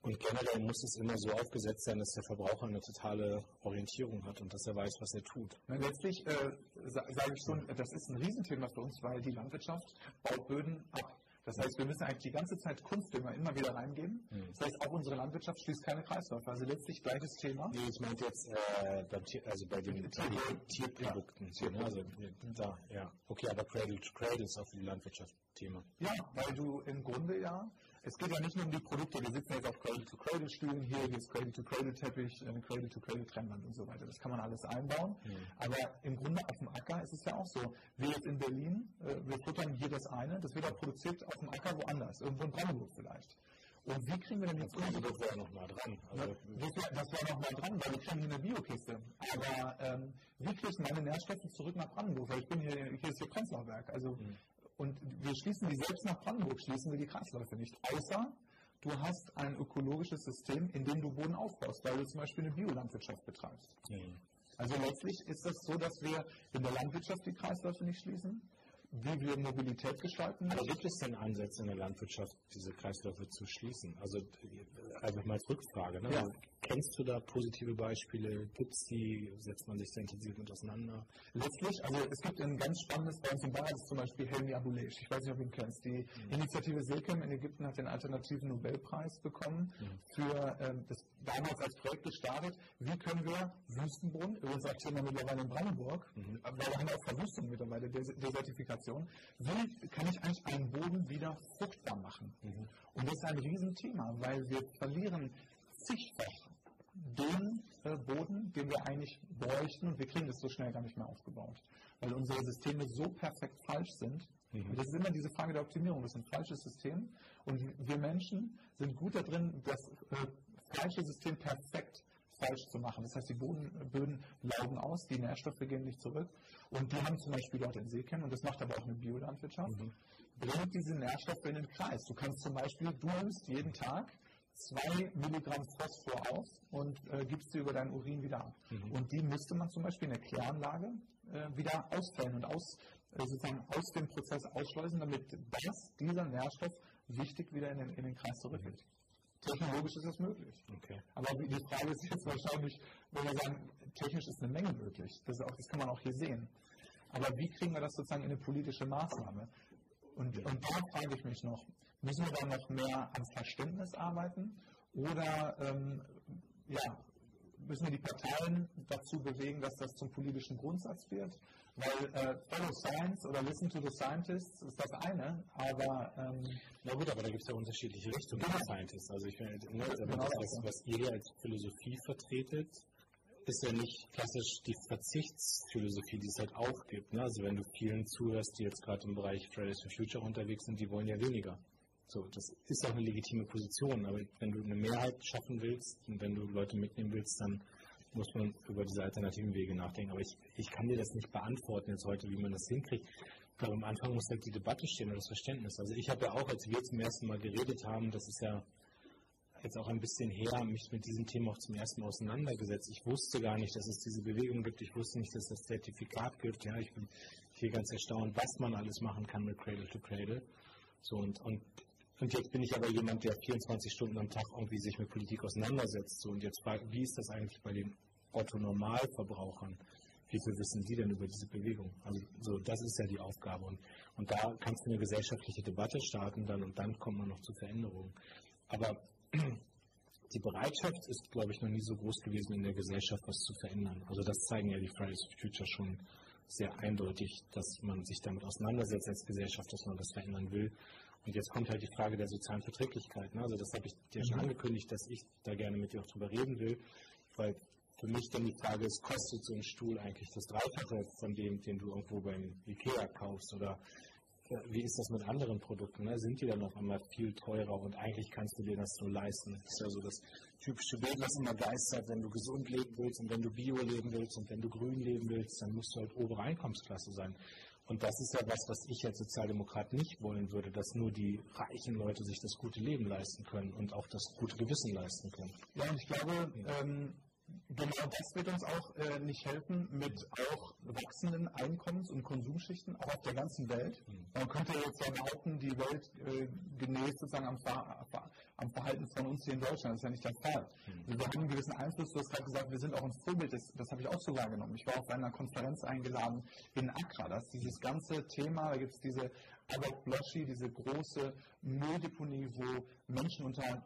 und generell muss es immer so aufgesetzt sein, dass der Verbraucher eine totale Orientierung hat und dass er weiß, was er tut. Letztlich äh, sage ich schon, das ist ein Riesenthema für uns, weil die Landwirtschaft baut Böden ab. Das heißt, wir müssen eigentlich die ganze Zeit Kunstdünger immer wieder reingeben. Mhm. Das heißt, auch unsere Landwirtschaft schließt keine Kreisläufe. Also letztlich gleiches Thema. Nee, ich meinte jetzt äh, Tier, also bei den Tierprodukten. Ja. Ne? Also, da, ja. Okay, aber Cradle to Cradle ist auch für die Landwirtschaft Thema. Ja, weil du im Grunde ja es geht ja nicht nur um die Produkte, wir sitzen jetzt auf Cradle-to-Cradle-Stühlen, hier gibt es Cradle-to-Cradle-Teppich, äh, Cradle-to-Cradle-Trennwand und so weiter. Das kann man alles einbauen. Mhm. Aber im Grunde auf dem Acker ist es ja auch so. Wir jetzt in Berlin, äh, wir futtern hier das eine, das wird auch produziert auf dem Acker woanders, irgendwo in Brandenburg vielleicht. Und wie kriegen wir denn jetzt unsere... Das wäre noch mal dran. Also das wäre wär noch mal dran, weil wir kriegen hier eine Biokiste. Aber ähm, wie kriege ich meine Nährstoffe zurück nach Brandenburg? Weil ich bin hier, hier ist hier Prenzlauberg. Also mhm. Und wir schließen die selbst nach Brandenburg, schließen wir die Kreisläufe nicht. Außer du hast ein ökologisches System, in dem du Boden aufbaust, weil du zum Beispiel eine Biolandwirtschaft betreibst. Mhm. Also letztlich ist das so, dass wir in der Landwirtschaft die Kreisläufe nicht schließen, wie wir Mobilität gestalten. Aber gibt es denn Ansätze in der Landwirtschaft, diese Kreisläufe zu schließen? Also einfach mal als Rückfrage. Ne? Ja. Also, kennst du da positive Beispiele? Gibt es die? Setzt man sich da intensiv mit auseinander? Letztlich, also es gibt ein ganz spannendes bei uns in zum Beispiel Helmi Abuleish. Ich weiß nicht, ob du ihn kennst. Die mhm. Initiative Silkem in Ägypten hat den alternativen Nobelpreis bekommen mhm. für ähm, das damals als Projekt gestartet. Wie können wir Wüstenboden, übrigens sagt Thema mittlerweile in Brandenburg, mhm. weil wir haben auch Verwüstung mittlerweile, Desertifikation, wie kann ich eigentlich einen Boden wieder fruchtbar machen? Mhm. Und das ist ein Riesenthema, weil wir verlieren zigfach den äh, Boden, den wir eigentlich bräuchten, und wir kriegen das so schnell gar nicht mehr aufgebaut, weil unsere Systeme so perfekt falsch sind. Mhm. Das ist immer diese Frage der Optimierung. Das ist ein falsches System. Und wir Menschen sind gut darin, das äh, falsche System perfekt falsch zu machen. Das heißt, die Boden, Böden laugen aus, die Nährstoffe gehen nicht zurück. Und die haben zum Beispiel dort in Seekennen, und das macht aber auch eine Biolandwirtschaft, mhm. bringt diese Nährstoffe in den Kreis. Du kannst zum Beispiel, du nimmst jeden Tag zwei Milligramm Phosphor aus und äh, gibst sie über deinen Urin wieder ab. Mhm. Und die müsste man zum Beispiel in der Kläranlage äh, wieder ausfällen und aus, äh, sozusagen aus dem Prozess ausschleusen, damit das, dieser Nährstoff wichtig wieder in den, in den Kreis zurückgeht. Technologisch ist das möglich. Okay. Aber die Frage ist jetzt wahrscheinlich, wenn wir sagen, technisch ist eine Menge möglich. Das, auch, das kann man auch hier sehen. Aber wie kriegen wir das sozusagen in eine politische Maßnahme? Und, und da frage ich mich noch, müssen wir da noch mehr ans Verständnis arbeiten oder ähm, ja, müssen wir die Parteien dazu bewegen, dass das zum politischen Grundsatz wird? Weil äh, Follow Science oder Listen to the Scientists ist das eine, aber... Ähm, Na gut, aber da gibt es ja unterschiedliche Richtungen genau. Scientists. Also ich finde, ne, genau was, was ihr als Philosophie vertretet, ist ja nicht klassisch die Verzichtsphilosophie, die es halt auch gibt. Ne? Also wenn du vielen zuhörst, die jetzt gerade im Bereich Fridays for Future unterwegs sind, die wollen ja weniger. So, das ist auch eine legitime Position, aber wenn du eine Mehrheit schaffen willst und wenn du Leute mitnehmen willst, dann muss man über diese alternativen Wege nachdenken. Aber ich, ich kann dir das nicht beantworten jetzt heute, wie man das hinkriegt. Glaube, am Anfang muss halt die Debatte stehen und das Verständnis. Also ich habe ja auch, als wir zum ersten Mal geredet haben, das ist ja jetzt auch ein bisschen her, mich mit diesem Thema auch zum ersten Mal auseinandergesetzt. Ich wusste gar nicht, dass es diese Bewegung gibt. Ich wusste nicht, dass das Zertifikat gibt. Ja, ich bin hier ganz erstaunt, was man alles machen kann mit Cradle to Cradle. So und, und, und jetzt bin ich aber jemand, der 24 Stunden am Tag irgendwie sich mit Politik auseinandersetzt. So und jetzt frage, wie ist das eigentlich bei den Otto-Normalverbrauchern? Wie viel wissen die denn über diese Bewegung? Also so, das ist ja die Aufgabe. Und, und da kannst du eine gesellschaftliche Debatte starten dann und dann kommt man noch zu Veränderungen. Aber die Bereitschaft ist, glaube ich, noch nie so groß gewesen in der Gesellschaft, was zu verändern. Also das zeigen ja die Fridays for Future schon sehr eindeutig, dass man sich damit auseinandersetzt als Gesellschaft, dass man das verändern will. Und jetzt kommt halt die Frage der sozialen Verträglichkeit. Ne? Also das habe ich dir schon mhm. angekündigt, dass ich da gerne mit dir auch drüber reden will, weil für mich dann die Frage ist, kostet so ein Stuhl eigentlich das Dreifache von dem, den du irgendwo beim Ikea kaufst oder wie ist das mit anderen Produkten? Ne? Sind die dann auf einmal viel teurer und eigentlich kannst du dir das so leisten? Das ist ja so das typische Bild, was immer geistert, wenn du gesund leben willst und wenn du bio leben willst und wenn du grün leben willst, dann musst du halt obere Einkommensklasse sein. Und das ist ja was, was ich als Sozialdemokrat nicht wollen würde, dass nur die reichen Leute sich das gute Leben leisten können und auch das gute Gewissen leisten können. Ja, und ich glaube, ähm, Genau das wird uns auch äh, nicht helfen mit auch wachsenden Einkommens- und Konsumschichten auch auf der ganzen Welt. Mhm. Man könnte jetzt ja behaupten, die Welt äh, genäht sozusagen am, Ver am, Verhalten von uns hier in Deutschland. Das ist ja nicht der Fall. Mhm. Wir haben einen gewissen Einfluss. Du hast gerade gesagt, wir sind auch ein Vorbild. Das, das habe ich auch so wahrgenommen. Ich war auf einer Konferenz eingeladen in Accra. Das ist dieses ganze Thema, da gibt es diese Abbott Bloschi, diese große Mülldeponie, wo Menschen unter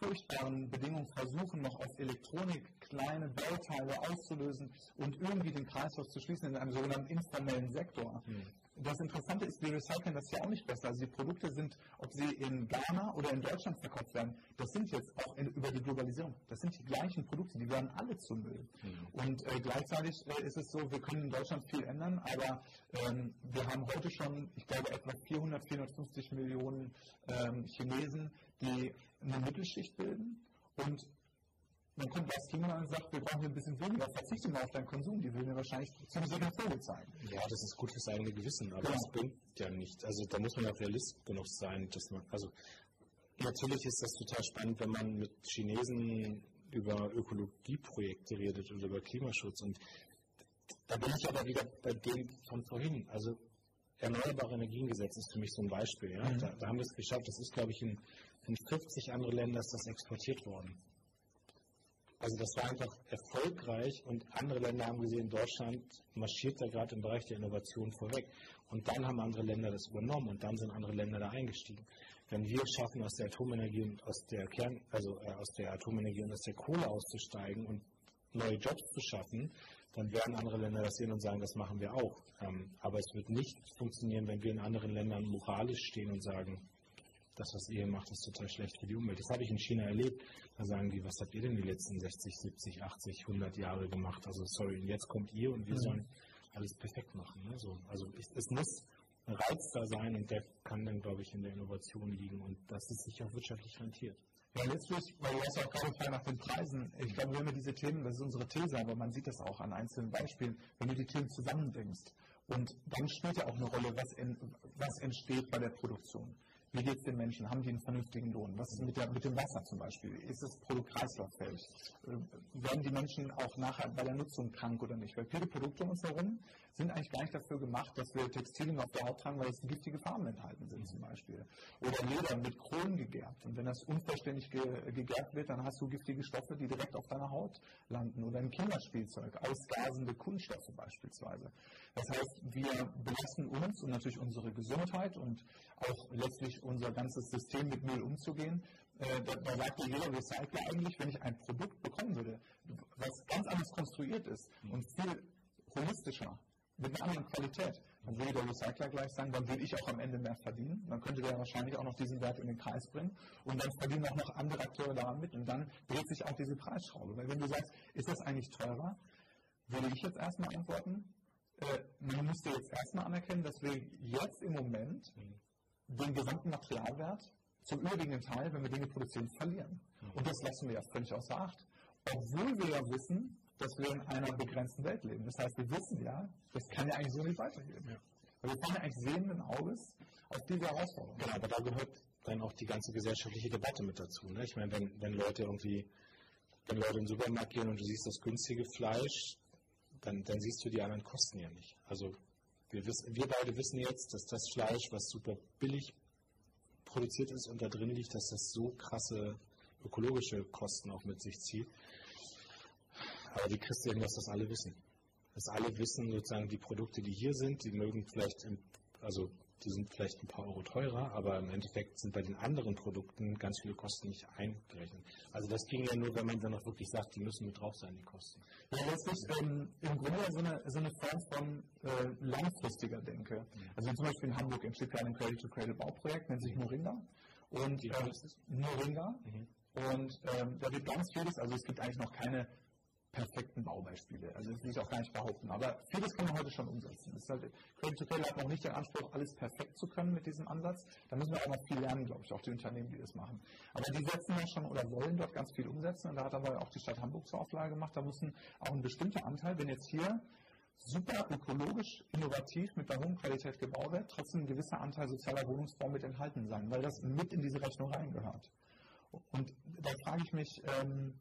furchtbaren Bedingungen versuchen, noch aus Elektronik kleine Bauteile auszulösen und irgendwie den Kreislauf zu schließen in einem sogenannten informellen Sektor. Mhm. Das Interessante ist, wir recyceln das ja auch nicht besser. Also die Produkte sind, ob sie in Ghana oder in Deutschland verkauft werden, das sind jetzt auch in, über die Globalisierung. Das sind die gleichen Produkte, die werden alle zu Müll. Mhm. Und äh, gleichzeitig äh, ist es so, wir können in Deutschland viel ändern, aber ähm, wir haben heute schon, ich glaube, etwa 400, 450 Millionen ähm, Chinesen, die eine Mittelschicht bilden und dann kommt das Team und sagt, wir brauchen hier ein bisschen weniger, verzichte mal auf deinen Konsum, die will mir wahrscheinlich ziemlich sicher Vogel zeigen. Ja, das ist gut fürs eigene Gewissen, aber genau. das bringt ja nicht. Also da muss man ja auch realist genug sein, dass man, also natürlich ist das total spannend, wenn man mit Chinesen über Ökologieprojekte redet und über Klimaschutz und da bin ich aber wieder bei dem von vorhin. Also Erneuerbare Energiengesetz ist für mich so ein Beispiel. Ja? Mhm. Da, da, haben wir es geschafft. Das ist, glaube ich, in, in 50 andere Länder ist das exportiert worden. Also das war einfach erfolgreich und andere Länder haben gesehen, Deutschland marschiert da gerade im Bereich der Innovation vorweg. Und dann haben andere Länder das übernommen und dann sind andere Länder da eingestiegen. Wenn wir schaffen, aus der Atomenergie und aus der Kern, also äh, aus der Atomenergie und aus der Kohle auszusteigen und neue Jobs zu schaffen, dann werden andere Länder das sehen und sagen, das machen wir auch. Ähm, aber es wird nicht funktionieren, wenn wir in anderen Ländern moralisch stehen und sagen, das, was ihr macht, ist total schlecht für die Umwelt. Das habe ich in China erlebt. Da sagen die, was habt ihr denn die letzten 60, 70, 80, 100 Jahre gemacht? Also sorry, jetzt kommt ihr und wir mhm. sollen alles perfekt machen. Ne? So, also ich, es muss ein Reiz da sein und der kann dann, glaube ich, in der Innovation liegen und dass es sich auch wirtschaftlich rentiert. Ja, letztlich, weil du hast ja auch gerade gefragt nach den Preisen. Ich glaube, wenn wir diese Themen, das ist unsere These, aber man sieht das auch an einzelnen Beispielen, wenn du die Themen zusammenbringst. Und dann spielt ja auch eine Rolle, was, in, was entsteht bei der Produktion. Wie geht es den Menschen? Haben die einen vernünftigen Lohn? Was ist mit, der, mit dem Wasser zum Beispiel? Ist das Produkt kreislauffähig? Äh, werden die Menschen auch nachher bei der Nutzung krank oder nicht? Weil viele Produkte um uns herum sind eigentlich gar nicht dafür gemacht, dass wir Textilien auf der Haut tragen, weil es giftige Farben enthalten sind zum Beispiel. Oder Leder mit Kronen gegerbt. Und wenn das unvollständig ge gegerbt wird, dann hast du giftige Stoffe, die direkt auf deiner Haut landen. Oder ein Kinderspielzeug, ausgasende Kunststoffe beispielsweise. Das heißt, wir belasten uns und natürlich unsere Gesundheit und auch letztlich unser ganzes System mit Müll umzugehen. Äh, da, da sagt ja jeder Recycler eigentlich, wenn ich ein Produkt bekommen würde, was ganz anders konstruiert ist und viel holistischer, mit einer anderen Qualität, dann würde der Recycler gleich sagen, dann würde ich auch am Ende mehr verdienen. Dann könnte der wahrscheinlich auch noch diesen Wert in den Kreis bringen und dann verdienen auch noch andere Akteure daran mit und dann dreht sich auch diese Preisschraube. Weil wenn du sagst, ist das eigentlich teurer, würde ich jetzt erstmal antworten, äh, man müsste jetzt erstmal anerkennen, dass wir jetzt im Moment den gesamten Materialwert zum überwiegenden Teil, wenn wir Dinge produzieren, verlieren. Und das lassen wir ja völlig außer Acht. Obwohl wir ja wissen, dass wir in einer begrenzten Welt leben. Das heißt, wir wissen ja, das kann ja eigentlich so nicht weitergehen. Ja. wir fahren ja eigentlich sehenden Auges auf diese Herausforderung. Genau, aber da gehört dann auch die ganze gesellschaftliche Debatte mit dazu. Ne? Ich meine, wenn, wenn Leute irgendwie, wenn Leute in den Supermarkt gehen und du siehst das günstige Fleisch, dann, dann siehst du die anderen Kosten ja nicht. Also wir, wissen, wir beide wissen jetzt, dass das Fleisch, was super billig produziert ist und da drin liegt, dass das so krasse ökologische Kosten auch mit sich zieht. Aber die hin, dass das alle wissen. Dass alle wissen, sozusagen, die Produkte, die hier sind, die mögen vielleicht, im, also die sind vielleicht ein paar Euro teurer, aber im Endeffekt sind bei den anderen Produkten ganz viele Kosten nicht eingerechnet. Also das ging ja nur, wenn man dann auch wirklich sagt, die müssen mit drauf sein, die Kosten. Ja, das ist ähm, im Grunde so eine, so eine Form von äh, langfristiger Denke. Mhm. Also zum Beispiel in Hamburg entsteht gerade ein Cradle-to-Cradle-Bauprojekt, nennt sich Moringa. Und äh, Moringa. Mhm. Und ähm, da wird ganz vieles, also es gibt eigentlich noch keine perfekten Baubeispiele. Also das will ich auch gar nicht behaupten. Aber vieles kann man heute schon umsetzen. Das ist halt, Cradle to Cradle hat noch nicht den Anspruch, alles perfekt zu können mit diesem Ansatz. Da müssen wir auch noch viel lernen, glaube ich, auch die Unternehmen, die das machen. Aber die setzen ja schon oder wollen dort ganz viel umsetzen. Und da hat aber auch die Stadt Hamburg zur Auflage gemacht, da müssen auch ein bestimmter Anteil, wenn jetzt hier super ökologisch, innovativ mit der hohen Qualität gebaut wird, trotzdem ein gewisser Anteil sozialer Wohnungsbau mit enthalten sein, weil das mit in diese Rechnung reingehört. Und da frage ich mich, ähm,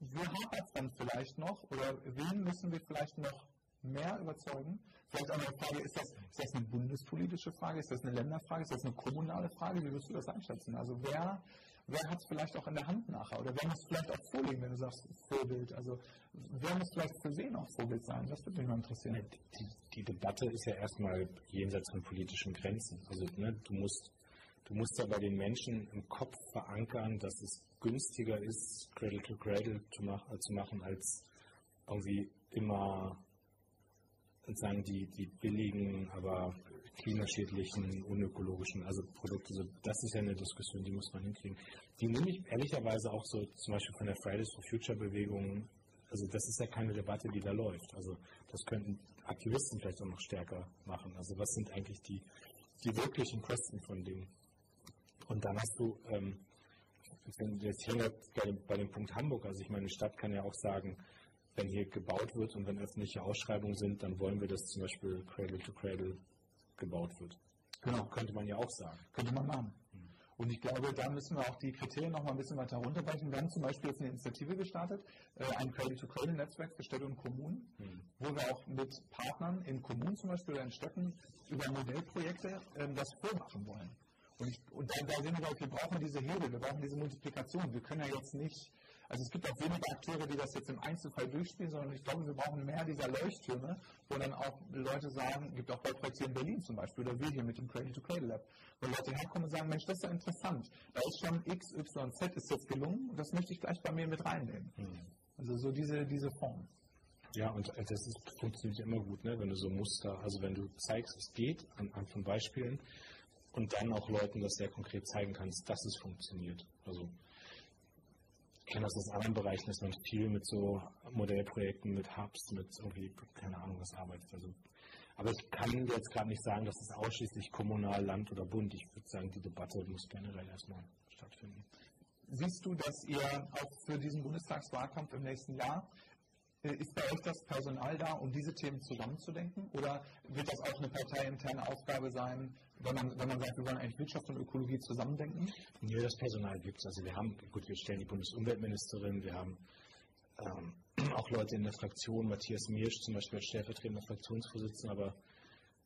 wo hapert es dann vielleicht noch oder wen müssen wir vielleicht noch mehr überzeugen? Vielleicht auch eine Frage, ist das, ist das eine bundespolitische Frage, ist das eine Länderfrage, ist das eine kommunale Frage? Wie wirst du das einschätzen? Also wer, wer hat es vielleicht auch in der Hand nachher? Oder wer muss vielleicht auch vorlegen, wenn du sagst Vorbild? Also wer muss vielleicht für Sehen auch Vorbild sein? Das würde mich mal interessieren. Die, die Debatte ist ja erstmal jenseits von politischen Grenzen. Also ne, du musst Du musst ja bei den Menschen im Kopf verankern, dass es günstiger ist, Cradle to Cradle zu, mach, äh, zu machen, als irgendwie immer sozusagen die, die billigen, aber klimaschädlichen, unökologischen, also Produkte. Also das ist ja eine Diskussion, die muss man hinkriegen. Die nehme ich ehrlicherweise auch so zum Beispiel von der Fridays for Future Bewegung, also das ist ja keine Debatte, die da läuft. Also das könnten Aktivisten vielleicht auch noch stärker machen. Also was sind eigentlich die, die wirklichen Kosten von dem? Und dann hast du, ähm, jetzt hängt bei, bei dem Punkt Hamburg, also ich meine, die Stadt kann ja auch sagen, wenn hier gebaut wird und wenn öffentliche Ausschreibungen sind, dann wollen wir, dass zum Beispiel Cradle to Cradle gebaut wird. Genau, könnte man ja auch sagen. Könnte man machen. Mhm. Und ich glaube, da müssen wir auch die Kriterien noch mal ein bisschen weiter runterbrechen. Wir haben zum Beispiel jetzt eine Initiative gestartet, äh, ein Cradle-to-Cradle-Netzwerk für Städte und Kommunen, mhm. wo wir auch mit Partnern in Kommunen zum Beispiel oder in Städten über Modellprojekte ähm, das vormachen wollen. Und, ich, und da, sehen wir, wir brauchen diese Hebel, wir brauchen diese Multiplikation. Wir können ja jetzt nicht, also es gibt auch wenige Akteure, die das jetzt im Einzelfall durchspielen, sondern ich glaube, wir brauchen mehr dieser Leuchttürme, wo dann auch Leute sagen, gibt auch Bauprojekte hier in Berlin zum Beispiel, oder wir hier mit dem Cradle to Cradle Lab, wo Leute herkommen und sagen, Mensch, das ist ja interessant. Da ist schon X, Y, Z ist jetzt gelungen, und das möchte ich gleich bei mir mit reinnehmen. Mhm. Also so diese, diese Form. Ja, und das ist, funktioniert immer gut, ne? wenn du so Muster, also wenn du zeigst, es geht, anhand von Beispielen, und dann auch Leuten das sehr konkret zeigen kannst, dass es funktioniert. Also ich kenne das aus anderen Bereichen, dass man viel mit so Modellprojekten, mit Hubs, mit irgendwie, keine Ahnung, was arbeitet. Also, aber ich kann jetzt gerade nicht sagen, dass es ausschließlich kommunal, Land oder Bund. Ich würde sagen, die Debatte muss generell erstmal stattfinden. Siehst du, dass ihr auch für diesen Bundestagswahlkampf im nächsten Jahr ist bei euch das Personal da, um diese Themen zusammenzudenken? Oder wird das auch eine parteiinterne Aufgabe sein, wenn man, wenn man sagt, wir wollen eigentlich Wirtschaft und Ökologie zusammendenken? Nee, das Personal gibt es. Also wir haben, gut, wir stellen die Bundesumweltministerin, wir haben ähm, auch Leute in der Fraktion, Matthias Miersch zum Beispiel als stellvertretender Fraktionsvorsitzender, aber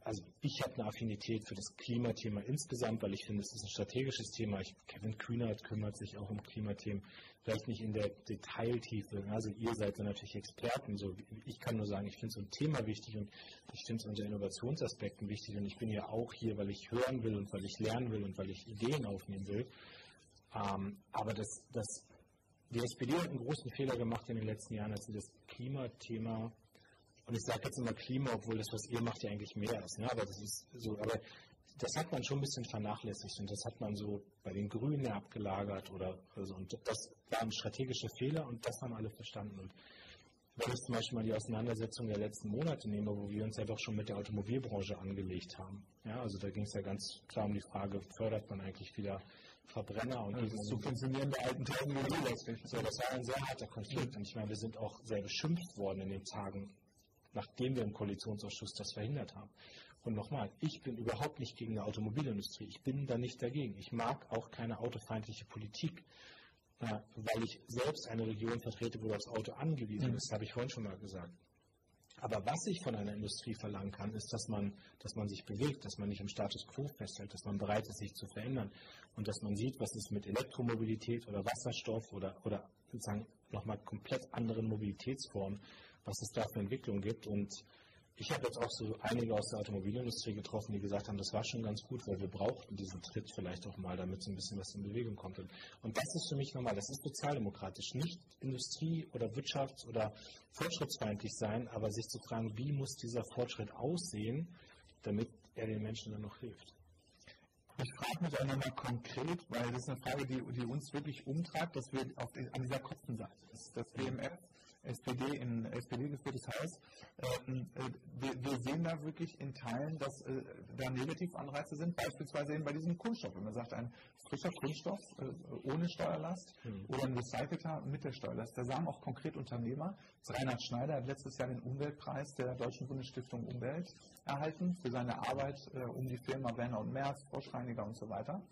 also ich habe eine Affinität für das Klimathema insgesamt, weil ich finde, es ist ein strategisches Thema. Ich, Kevin Kühnert kümmert sich auch um Klimathemen, vielleicht nicht in der Detailtiefe. Also ihr seid dann natürlich Experten. So, ich kann nur sagen, ich finde so ein Thema wichtig und ich finde es unter Innovationsaspekten wichtig. Und ich bin ja auch hier, weil ich hören will und weil ich lernen will und weil ich Ideen aufnehmen will. Ähm, aber das, das, die SPD hat einen großen Fehler gemacht in den letzten Jahren, als sie das Klimathema und ich sage jetzt immer Klima, obwohl das, was ihr macht, ja eigentlich mehr ist. Ne? Aber das ist so, aber das hat man schon ein bisschen vernachlässigt und das hat man so bei den Grünen abgelagert oder also und das war ein strategischer Fehler und das haben alle verstanden. Und wenn ich zum Beispiel mal die Auseinandersetzung der letzten Monate nehme, wo wir uns ja doch schon mit der Automobilbranche angelegt haben. Ja, also da ging es ja ganz klar um die Frage, fördert man eigentlich wieder Verbrenner und diese subventionierende alten Technologie So, das war ein sehr harter Konflikt. Und ich meine, wir sind auch sehr beschimpft worden in den Tagen, nachdem wir im Koalitionsausschuss das verhindert haben. Und nochmal, ich bin überhaupt nicht gegen die Automobilindustrie. Ich bin da nicht dagegen. Ich mag auch keine autofeindliche Politik weil ich selbst eine Region vertrete, wo das Auto angewiesen mhm. ist, habe ich vorhin schon mal gesagt. Aber was ich von einer Industrie verlangen kann, ist, dass man, dass man sich bewegt, dass man nicht im Status quo festhält, dass man bereit ist, sich zu verändern und dass man sieht, was ist mit Elektromobilität oder Wasserstoff oder, oder sozusagen nochmal komplett anderen Mobilitätsformen, was es da für Entwicklungen gibt. Und ich habe jetzt auch so einige aus der Automobilindustrie getroffen, die gesagt haben, das war schon ganz gut, weil wir brauchten diesen Tritt vielleicht auch mal, damit so ein bisschen was in Bewegung kommt. Und das ist für mich normal, das ist sozialdemokratisch. Nicht Industrie- oder Wirtschafts- oder fortschrittsfeindlich sein, aber sich zu fragen, wie muss dieser Fortschritt aussehen, damit er den Menschen dann noch hilft. Ich frage mich auch nochmal konkret, weil das ist eine Frage, die, die uns wirklich umtreibt, dass wir auf an dieser Kostenseite, das, das WMF SPD in SPD geführtes Haus. Ähm, äh, wir, wir, sehen da wirklich in Teilen, dass äh, da Negativanreize sind, beispielsweise eben bei diesem Kunststoff. Wenn man sagt, ein frischer Kunststoff äh, ohne Steuerlast hm. oder ein recycelter mit der Steuerlast. Da sagen auch konkret Unternehmer, Reinhard Schneider hat letztes Jahr den Umweltpreis der Deutschen Bundesstiftung Umwelt erhalten für seine Arbeit äh, um die Firma Werner und Merz, Froschreiniger und so weiter.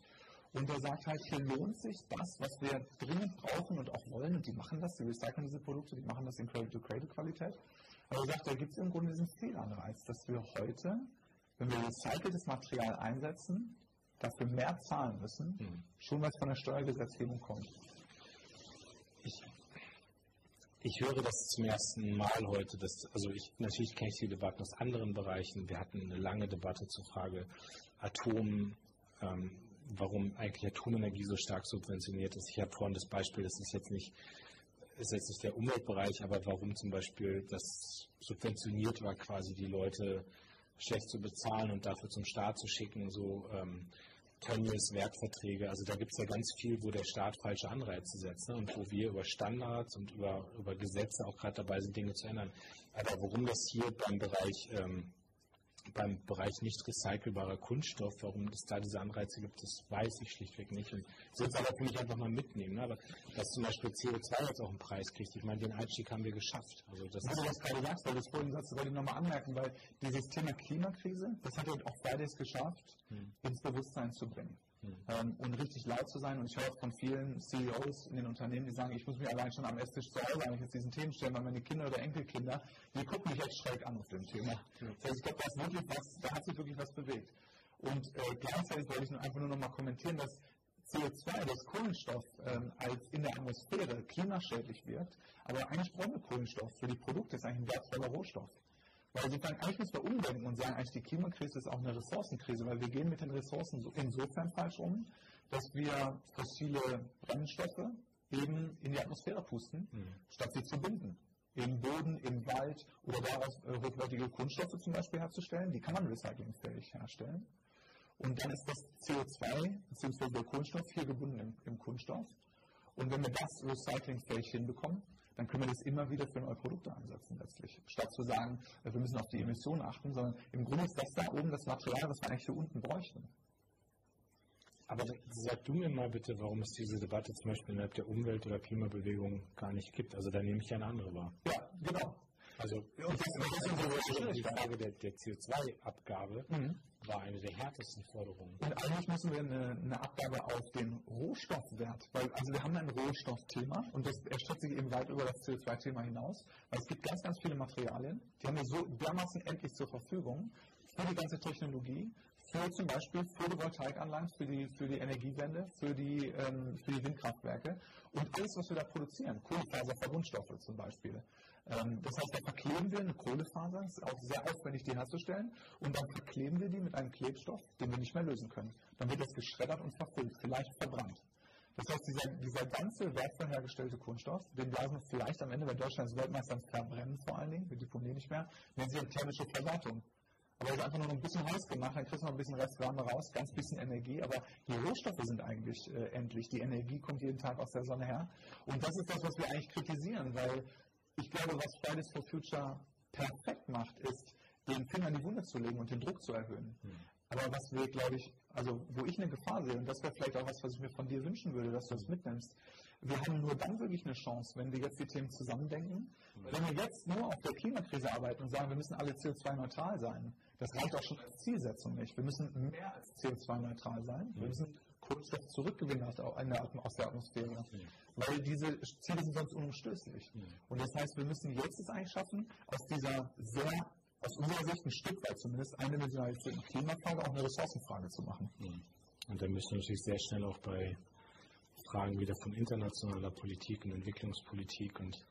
Und er sagt halt, hier lohnt sich das, was wir dringend brauchen und auch wollen, und die machen das, die recyceln diese Produkte, die machen das in Cradle-to-Cradle-Qualität. Aber er sagt, da gibt es im Grunde diesen Fehlanreiz, dass wir heute, wenn wir recyceltes Material einsetzen, dafür mehr zahlen müssen, mhm. schon was von der Steuergesetzgebung kommt. Ich, ich höre das zum ersten Mal heute. Dass, also ich, natürlich kenne ich die Debatten aus anderen Bereichen. Wir hatten eine lange Debatte zur Frage Atom, ähm, warum eigentlich Atomenergie so stark subventioniert ist. Ich habe vorhin das Beispiel, das ist jetzt nicht, ist jetzt nicht der Umweltbereich, aber warum zum Beispiel das subventioniert war, quasi die Leute schlecht zu bezahlen und dafür zum Staat zu schicken, so ähm, Tönnies, Werkverträge. Also da gibt es ja ganz viel, wo der Staat falsche Anreize setzt ne? und wo wir über Standards und über, über Gesetze auch gerade dabei sind, Dinge zu ändern. Aber warum das hier beim Bereich ähm, beim Bereich nicht recycelbarer Kunststoff, warum es da diese Anreize gibt, das weiß ich schlichtweg nicht. Und sonst aber für mich einfach mal mitnehmen. Ne? Aber dass zum Beispiel CO2 jetzt auch einen Preis kriegt, ich meine, den Einstieg haben wir geschafft. Also das also, was gerade sagst, weil das vorhin Satz wollte ich nochmal anmerken, weil dieses Thema Klimakrise, das hat ja auch beides geschafft, hm. ins Bewusstsein zu bringen. Hm. Ähm, und richtig laut zu sein. Und ich höre von vielen CEOs in den Unternehmen, die sagen, ich muss mich allein schon am Esstisch zu Hause eigentlich jetzt diesen Themen stellen, weil meine Kinder oder Enkelkinder, die gucken mich echt schräg an auf dem Thema. Das heißt, ich glaube, da, ist wirklich was, da hat sich wirklich was bewegt. Und äh, gleichzeitig wollte ich einfach nur noch mal kommentieren, dass CO2, das Kohlenstoff, ähm, als in der Atmosphäre klimaschädlich wirkt, aber eigentlich brauchen wir Kohlenstoff für die Produkte, ist eigentlich ein wertvoller Rohstoff. Weil sie sagen, eigentlich müssen wir umdenken und sagen, eigentlich die Klimakrise ist auch eine Ressourcenkrise, weil wir gehen mit den Ressourcen insofern falsch um, dass wir fossile Brennstoffe eben in die Atmosphäre pusten, mhm. statt sie zu binden. Im Boden, im Wald oder daraus äh, hochwertige Kunststoffe zum Beispiel herzustellen, die kann man recyclingfähig herstellen. Und dann ist das CO2 bzw. der Kohlenstoff hier gebunden im, im Kunststoff. Und wenn wir das recyclingfähig hinbekommen, dann können wir das immer wieder für neue Produkte einsetzen letztlich. Statt zu sagen, wir müssen auf die Emissionen achten, sondern im Grunde ist das da oben das Material, was wir eigentlich hier unten bräuchten. Aber sag du mir mal bitte, warum es diese Debatte zum Beispiel innerhalb der Umwelt- oder Klimabewegung gar nicht gibt. Also da nehme ich ja eine andere wahr. Ja, genau. Also und das, die Frage der, der CO2-Abgabe mhm. war eine der härtesten Forderungen. Und eigentlich müssen wir eine, eine, Abgabe auf den Rohstoffwert, weil also wir haben ein Rohstoffthema und das erstreckt sich eben weit über das CO2-Thema hinaus, weil es gibt ganz, ganz viele Materialien, die haben wir so dermaßen endlich zur Verfügung für die ganze Technologie, für zum Beispiel Photovoltaikanlagen für die, für die Energiewende, für die, ähm, für die Windkraftwerke und alles, was wir da produzieren, Kohlefaserverbundstoffe zum Beispiel. Ähm, das heißt, da verkleben wir eine Kohlefaser, ist auch sehr aufwendig, die herzustellen, und dann verkleben wir die mit einem Klebstoff, den wir nicht mehr lösen können. Dann wird das geschreddert und verfüllt, vielleicht verbrannt. Das heißt, dieser, dieser ganze wertvoll hergestellte Kunststoff, den blasen wir vielleicht am Ende, bei Deutschland als Weltmeister verbrennen vor allen Dingen, wir deponieren nicht mehr, nennt sich eine thermische Verwertung. Aber es ist einfach nur noch ein bisschen heiß gemacht, dann kriegst du noch ein bisschen Restwärme raus, ganz bisschen Energie, aber die Rohstoffe sind eigentlich äh, endlich. Die Energie kommt jeden Tag aus der Sonne her. Und das ist das, was wir eigentlich kritisieren, weil ich glaube, was Fridays for Future perfekt macht, ist, den Finger in die Wunde zu legen und den Druck zu erhöhen. Mhm. Aber was wir, glaube ich, also wo ich eine Gefahr sehe, und das wäre vielleicht auch was, was ich mir von dir wünschen würde, dass du das mitnimmst, wir haben nur dann wirklich eine Chance, wenn wir jetzt die Themen zusammendenken. Wenn wir jetzt nur auf der Klimakrise arbeiten und sagen, wir müssen alle CO2-neutral sein, das reicht auch schon als Zielsetzung nicht. Wir müssen mehr als CO2-neutral sein. Wir müssen Kohlenstoff zurückgewinnen aus der Atmosphäre. Weil diese Ziele sind sonst unumstößlich. Und das heißt, wir müssen jetzt es eigentlich schaffen, aus dieser sehr aus unserer Sicht ein Stück weit zumindest eindimensionalisierten Klimafrage auch eine Ressourcenfrage zu machen. Und dann müssen wir natürlich sehr schnell auch bei Fragen wieder von internationaler Politik und Entwicklungspolitik und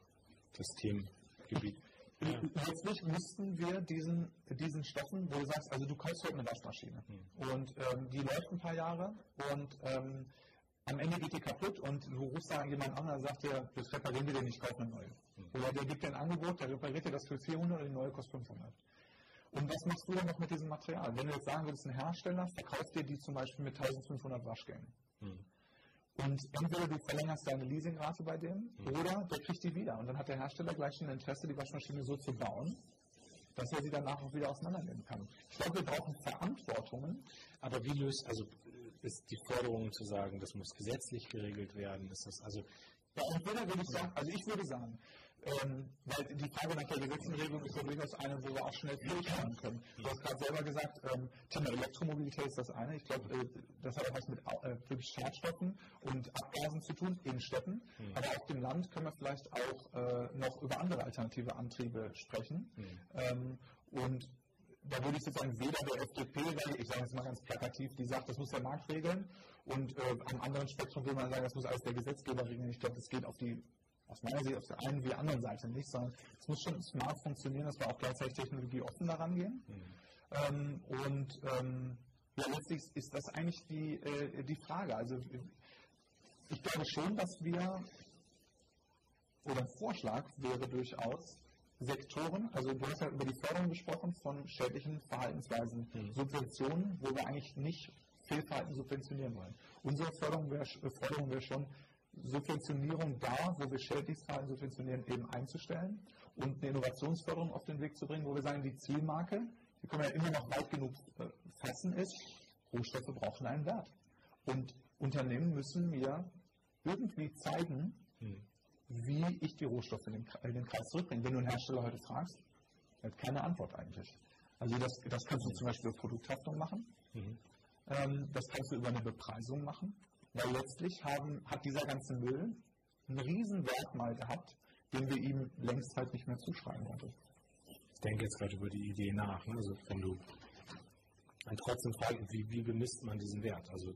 das Themengebiet. Letztlich müssten wir diesen, diesen Stoffen, wo du sagst, also du kaufst heute eine Waschmaschine mhm. und ähm, die läuft ein paar Jahre und ähm, am Ende geht die kaputt und du rufst da jemand an und sagt dir, das reparieren wir dir nicht, kauf eine neue. Mhm. Oder der gibt dir ein Angebot, der repariert dir das für 400 und die neue kostet 500. Und was machst du dann noch mit diesem Material? Wenn du jetzt sagen würdest, ein Hersteller verkauft dir die zum Beispiel mit 1500 Waschgängen. Mhm. Und entweder du verlängerst deine Leasingrate bei dem mhm. oder der kriegt die wieder. Und dann hat der Hersteller gleich ein Interesse, die Waschmaschine so zu bauen, dass er sie danach auch wieder auseinandernehmen kann. Ich glaube, wir brauchen Verantwortungen. Aber wie löst, also ist die Forderung zu sagen, das muss gesetzlich geregelt werden? Ist das also. Ja, entweder würde ich sagen, also ich würde sagen, ähm, weil die Frage nach der Gesetzenregelung ist ja durchaus eine, wo wir auch schnell fahren können. Du hast gerade selber gesagt, ähm, Thema Elektromobilität ist das eine. Ich glaube, äh, das hat auch was mit äh, wirklich Schadstoffen und Abgasen zu tun in Städten. Mhm. Aber auf dem Land können wir vielleicht auch äh, noch über andere alternative Antriebe sprechen. Mhm. Ähm, und da würde ich sozusagen weder der FDP, weil ich sage es mal ganz plakativ, die sagt, das muss der Markt regeln. Und äh, am anderen Spektrum würde man sagen, das muss alles der Gesetzgeber regeln. Ich glaube, das geht auf die aus meiner Sicht auf der einen wie der anderen Seite nicht, sondern es muss schon smart funktionieren, dass wir auch gleichzeitig technologieoffen daran gehen. Mhm. Ähm, und ähm, ja, letztlich ist das eigentlich die, äh, die Frage. Also ich glaube schon, dass wir, oder Vorschlag wäre durchaus, Sektoren, also du hast ja über die Förderung gesprochen von schädlichen Verhaltensweisen, mhm. Subventionen, wo wir eigentlich nicht Fehlverhalten subventionieren wollen. Unsere Förderung wäre wär schon, Subventionierung da, wo wir Schädlingsverhalten subventionieren, eben einzustellen und eine Innovationsförderung auf den Weg zu bringen, wo wir sagen, die Zielmarke, die können wir ja immer noch weit genug äh, fassen, ist, Rohstoffe brauchen einen Wert. Und Unternehmen müssen mir irgendwie zeigen, hm. wie ich die Rohstoffe in den, in den Kreis zurückbringe. Wenn du einen Hersteller heute fragst, hat keine Antwort eigentlich. Also das, das kannst du zum Beispiel über Produkthaftung machen. Mhm. Ähm, das kannst du über eine Bepreisung machen. Weil letztlich haben, hat dieser ganze Müll einen riesen Wert mal gehabt, den wir ihm längst halt nicht mehr zuschreiben konnten. Ich denke jetzt gerade über die Idee nach. Ne? Also wenn du dann trotzdem fragst, wie, wie bemisst man diesen Wert? Also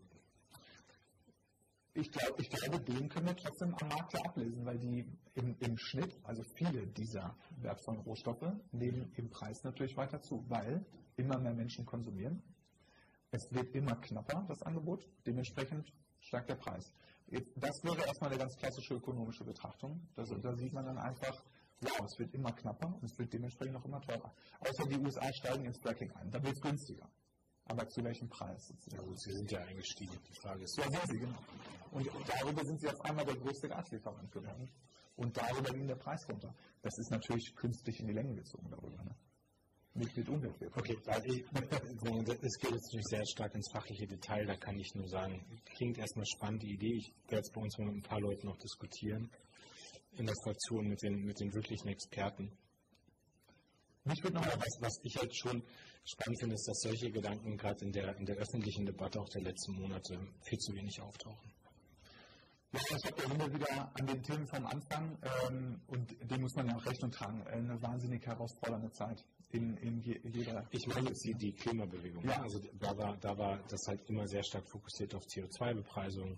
ich, glaub, ich glaube, den können wir trotzdem am Markt ja ablesen, weil die im, im Schnitt, also viele dieser wertvollen Rohstoffe, nehmen im Preis natürlich weiter zu, weil immer mehr Menschen konsumieren. Es wird immer knapper, das Angebot. Dementsprechend steigt der Preis. Das wäre erstmal eine ganz klassische ökonomische Betrachtung. Das, da sieht man dann einfach, wow, es wird immer knapper und es wird dementsprechend auch immer teurer. Außer die USA steigen ins Fracking ein, da wird es günstiger. Aber zu welchem Preis? Ja gut, sie sind ja eingestiegen. Die Frage ist. Ja, sind sie, genau. Und darüber sind sie auf einmal der größte Gaslieferant geworden. Und darüber ging der Preis runter. Das ist natürlich künstlich in die Länge gezogen darüber. Ne? Nicht mit Umweltwirkung. Okay, also es geht jetzt natürlich sehr stark ins fachliche Detail, da kann ich nur sagen, klingt erstmal spannend, die Idee. Ich werde es bei uns mit ein paar Leuten noch diskutieren in der Fraktion mit den, mit den wirklichen Experten. Mich würde noch mal was, was ich halt schon spannend finde, ist, dass solche Gedanken gerade in der, in der öffentlichen Debatte auch der letzten Monate viel zu wenig auftauchen. Ich habe ja immer wieder an den Themen vom Anfang, ähm, und dem muss man ja auch Rechnung tragen, eine wahnsinnig herausfordernde Zeit in, in jeder. Ich meine jetzt die, die Klimabewegung. Ja. Also da war, da war das halt immer sehr stark fokussiert auf CO2-Bepreisung,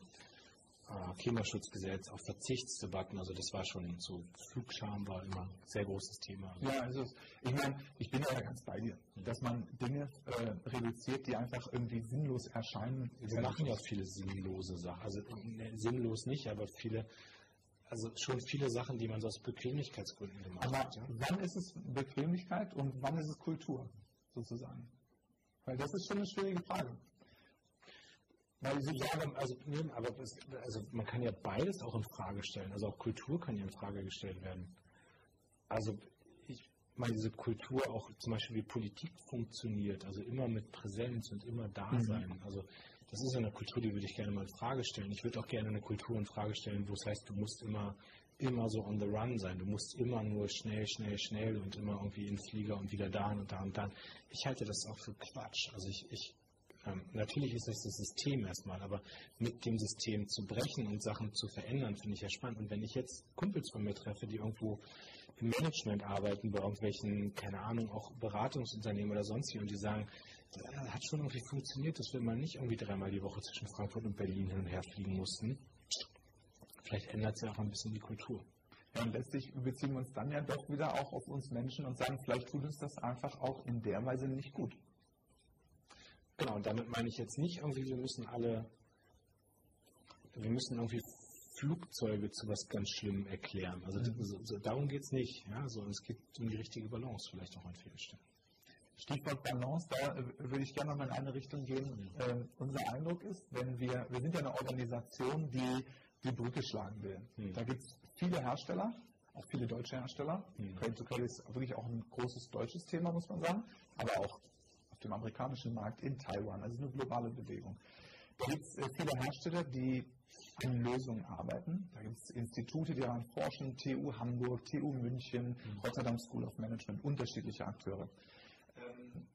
äh, Klimaschutzgesetz, auf Verzichtsdebatten. Also das war schon so, Flugscham war immer ein sehr großes Thema. Ja, also ich meine, ich bin ja ganz bei dir, dass man Dinge äh, reduziert, die einfach irgendwie sinnlos erscheinen. Wir machen ja viele sinnlose Sachen. Also ne, sinnlos nicht, aber viele also schon viele Sachen, die man so aus Bequemlichkeitsgründen gemacht Aber hat. Ja? Wann ist es Bequemlichkeit und wann ist es Kultur, sozusagen? Weil das ist schon eine schwierige Frage. Weil Sie sagen, also, nee, aber es, also man kann ja beides auch in Frage stellen. Also auch Kultur kann ja in Frage gestellt werden. also ich meine, diese Kultur auch zum Beispiel wie Politik funktioniert, also immer mit Präsenz und immer da mhm. sein. Mhm. Also das ist eine Kultur, die würde ich gerne mal in Frage stellen. Ich würde auch gerne eine Kultur in Frage stellen, wo es heißt, du musst immer, immer so on the run sein. Du musst immer nur schnell, schnell, schnell und immer irgendwie in Flieger und wieder da und da und da. Ich halte das auch für Quatsch. Also ich, ich ähm, natürlich ist das das System erstmal, aber mit dem System zu brechen und Sachen zu verändern, finde ich ja spannend. Und wenn ich jetzt Kumpels von mir treffe, die irgendwo im Management arbeiten, bei irgendwelchen, keine Ahnung, auch Beratungsunternehmen oder sonst wie, und die sagen, das hat schon irgendwie funktioniert, dass wir mal nicht irgendwie dreimal die Woche zwischen Frankfurt und Berlin hin und her fliegen mussten. Vielleicht ändert sich auch ein bisschen die Kultur. Ja, und letztlich beziehen wir uns dann ja doch wieder auch auf uns Menschen und sagen, vielleicht tut uns das einfach auch in der Weise nicht gut. Genau, und damit meine ich jetzt nicht irgendwie, wir müssen alle, wir müssen irgendwie Flugzeuge zu was ganz Schlimmem erklären. Also mhm. so, so, darum geht es nicht. Ja? So, es geht um die richtige Balance vielleicht auch an vielen Stellen. Stichwort Balance, da äh, würde ich gerne noch mal in eine Richtung gehen. Ähm, unser Eindruck ist, wenn wir, wir sind ja eine Organisation, die die Brücke schlagen will. Mhm. Da gibt es viele Hersteller, auch viele deutsche Hersteller. Mhm. To Credit ist wirklich auch ein großes deutsches Thema, muss man sagen, aber auch auf dem amerikanischen Markt in Taiwan. Also eine globale Bewegung. Da gibt es äh, viele Hersteller, die an Lösungen arbeiten. Da gibt es Institute, die daran forschen, TU Hamburg, TU München, mhm. Rotterdam School of Management, unterschiedliche Akteure. Ähm,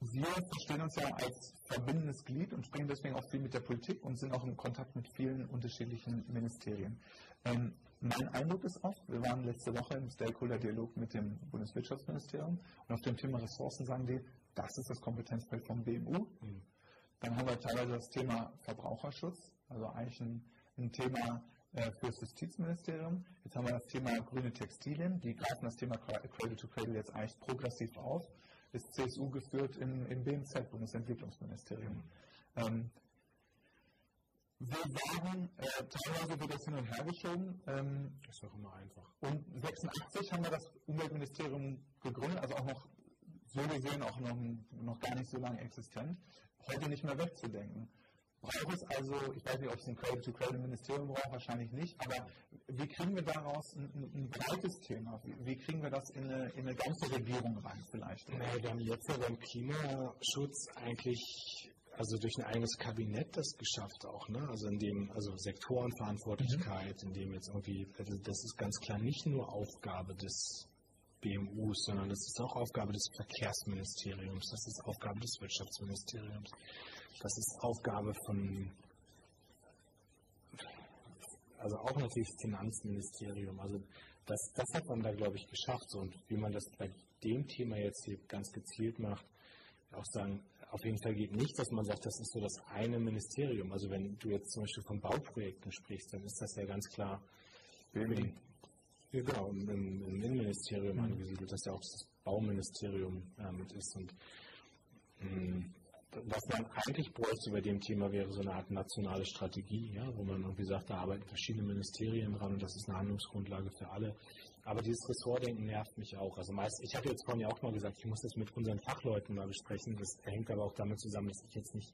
wir verstehen uns ja als verbindendes Glied und sprechen deswegen auch viel mit der Politik und sind auch in Kontakt mit vielen unterschiedlichen Ministerien. Ähm, mein Eindruck ist auch, wir waren letzte Woche im Stakeholder-Dialog mit dem Bundeswirtschaftsministerium und auf dem Thema Ressourcen sagen die, das ist das Kompetenzfeld vom BMU. Mhm. Dann haben wir teilweise das Thema Verbraucherschutz, also eigentlich ein, ein Thema für das Justizministerium. Jetzt haben wir das Thema grüne Textilien, die greifen das Thema Cradle to Cradle jetzt eigentlich progressiv auf. Ist CSU geführt im, im BMZ, Bundesentwicklungsministerium. Ähm, wir sagen, äh, teilweise wird das hin und her geschoben. Ähm, das ist doch immer einfach. Und 86 haben wir das Umweltministerium gegründet, also auch noch so gesehen auch noch, noch gar nicht so lange existent heute nicht mehr wegzudenken. Braucht es also, ich weiß nicht, ob es ein Cradle-to-Cradle-Ministerium braucht, wahrscheinlich nicht, aber wie kriegen wir daraus ein, ein breites Thema? Wie, wie, kriegen wir das in eine, in eine ganze Regierung rein vielleicht? Naja, wir haben jetzt ja beim Klimaschutz eigentlich also durch ein eigenes Kabinett das geschafft auch, ne? Also in dem, also Sektorenverantwortlichkeit, mhm. in dem jetzt irgendwie, also das ist ganz klar nicht nur Aufgabe des BMUs, sondern das ist auch Aufgabe des Verkehrsministeriums, das ist Aufgabe des Wirtschaftsministeriums, das ist Aufgabe von, also auch natürlich Finanzministerium. Also das, das hat man da, glaube ich, geschafft. So, und wie man das bei dem Thema jetzt hier ganz gezielt macht, auch sagen, auf jeden Fall geht nicht, dass man sagt, das ist so das eine Ministerium. Also wenn du jetzt zum Beispiel von Bauprojekten sprichst, dann ist das ja ganz klar. Ja, genau, im, im Innenministerium mhm. angesiedelt, das ja auch das Bauministerium äh, mit ist. Und mh, mm, was man eigentlich bräuchte bei dem Thema wäre so eine Art nationale Strategie, ja, wo man irgendwie sagt, da arbeiten verschiedene Ministerien dran und das ist eine Handlungsgrundlage für alle. Aber dieses Ressortdenken nervt mich auch. Also meist, ich habe jetzt vorhin ja auch mal gesagt, ich muss das mit unseren Fachleuten mal besprechen. Das hängt aber auch damit zusammen, dass ich jetzt nicht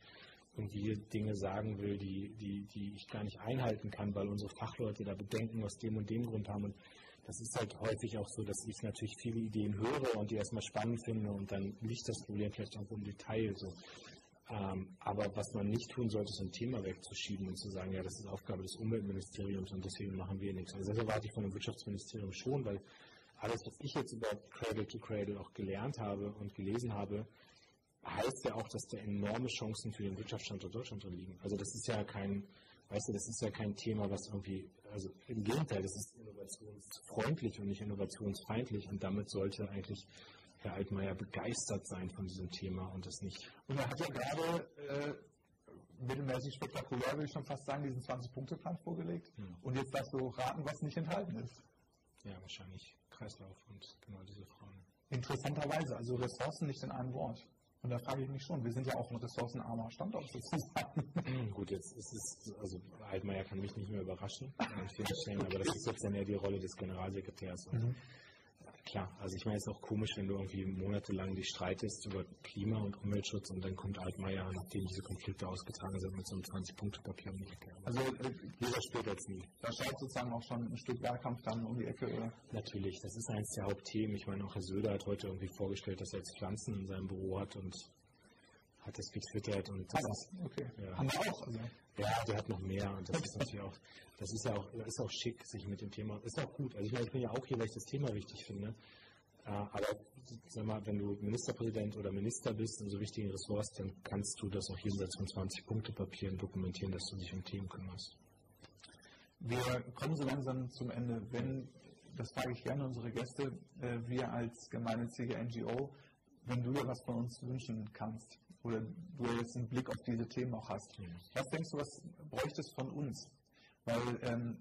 irgendwie Dinge sagen will, die, die, die ich gar nicht einhalten kann, weil unsere Fachleute da Bedenken aus dem und dem Grund haben. Und das ist halt häufig auch so, dass ich natürlich viele Ideen höre und die erstmal spannend finde und dann liegt das Problem vielleicht auch im Detail so. Ähm, aber was man nicht tun sollte, ist ein Thema wegzuschieben und zu sagen, ja, das ist Aufgabe des Umweltministeriums und deswegen machen wir nichts. Also das erwarte ich von dem Wirtschaftsministerium schon, weil alles, was ich jetzt über Cradle to Cradle auch gelernt habe und gelesen habe, heißt ja auch, dass da enorme Chancen für den Wirtschaftsstandort Deutschland drin liegen. Also das ist ja kein, weißt du, das ist ja kein Thema, was irgendwie also im Gegenteil, das ist innovationsfreundlich und nicht innovationsfeindlich und damit sollte eigentlich Herr Altmaier begeistert sein von diesem Thema und das nicht. Und er hat ja gerade äh, mittelmäßig spektakulär, würde ich schon fast sagen, diesen 20-Punkte-Plan vorgelegt. Hm. Und jetzt darfst du raten, was nicht enthalten ist. Ja, wahrscheinlich Kreislauf und genau diese Fragen. Interessanterweise, also Ressourcen nicht in einem Wort. Und da frage ich mich schon, wir sind ja auch ein ressourcenarmer Standort sozusagen. Hm, gut, jetzt ist es, also Altmaier kann mich nicht mehr überraschen an vielen Stellen, aber das ist jetzt dann ja die Rolle des Generalsekretärs. Und mhm. Klar. Also ich meine, es ist auch komisch, wenn du irgendwie monatelang dich streitest über Klima- und Umweltschutz und dann kommt Altmaier, nachdem diese Konflikte ausgetragen sind, mit so einem 20-Punkte-Papier um die Ecke. Also äh, jeder spielt als nie. Da schaut sozusagen auch schon ein Stück Wahlkampf dann um die Ecke, oder? Natürlich, das ist eines der Hauptthemen. Ich meine, auch Herr Söder hat heute irgendwie vorgestellt, dass er jetzt Pflanzen in seinem Büro hat und hat das getwittert und das ist, okay. Ja. Haben wir auch. Also. Ja, der hat noch mehr und das ist natürlich auch, das ist ja auch, ist auch schick, sich mit dem Thema, ist auch gut. Also ich meine, ich bin ja auch hier, weil ich das Thema wichtig finde. Äh, aber sag mal, wenn du Ministerpräsident oder Minister bist in so wichtigen Ressorts, dann kannst du das auch jenseits von 20 Punkte Papieren dokumentieren, dass du dich um Themen kümmerst. Wir kommen so langsam zum Ende. Wenn, das frage ich gerne unsere Gäste, äh, wir als gemeinnützige NGO, wenn du dir was von uns wünschen kannst, oder du jetzt einen Blick auf diese Themen auch hast. Mhm. Was denkst du, was bräuchtest von uns? Weil ähm,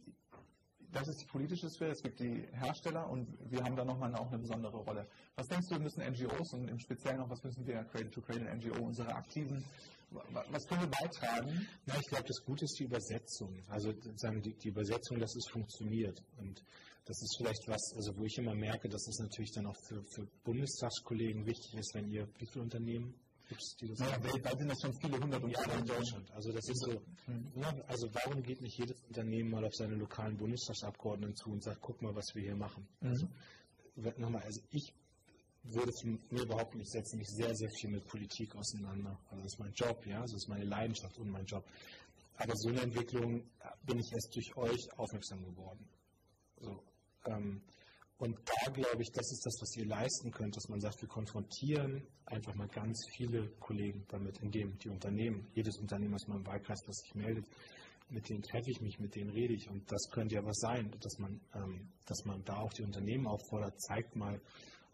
das ist die politische Sphäre, es gibt die Hersteller und wir haben da nochmal auch eine besondere Rolle. Was denkst du, müssen NGOs und im Speziellen auch, was müssen wir Cradle to Cradle NGO, unsere aktiven, was können wir beitragen? Na, ich glaube, das Gute ist die Übersetzung. Also sagen die, die Übersetzung, dass es funktioniert. Und das ist vielleicht was, also wo ich immer merke, dass es natürlich dann auch für, für Bundestagskollegen wichtig ist, wenn ihr, wie viele Unternehmen gibt es dieses naja, weltweit sind das schon viele hundert Jahre in Deutschland. Also das ist so, mhm. ja, also warum geht nicht jedes Unternehmen mal auf seine lokalen Bundestagsabgeordneten zu und sagt, guck mal, was wir hier machen. Mhm. Also, nochmal, also ich würde mir behaupten, ich setze mich sehr, sehr viel mit Politik auseinander. Also das ist mein Job, ja, das ist meine Leidenschaft und mein Job. Aber so eine Entwicklung bin ich erst durch euch aufmerksam geworden. So, ähm, und da glaube ich, das ist das, was ihr leisten könnt, dass man sagt, wir konfrontieren einfach mal ganz viele Kollegen damit, indem die Unternehmen, jedes Unternehmen aus meinem Wahlkreis, das sich meldet, mit denen treffe ich mich, mit denen rede ich. Und das könnte ja was sein, dass man, ähm, dass man da auch die Unternehmen auffordert, zeigt mal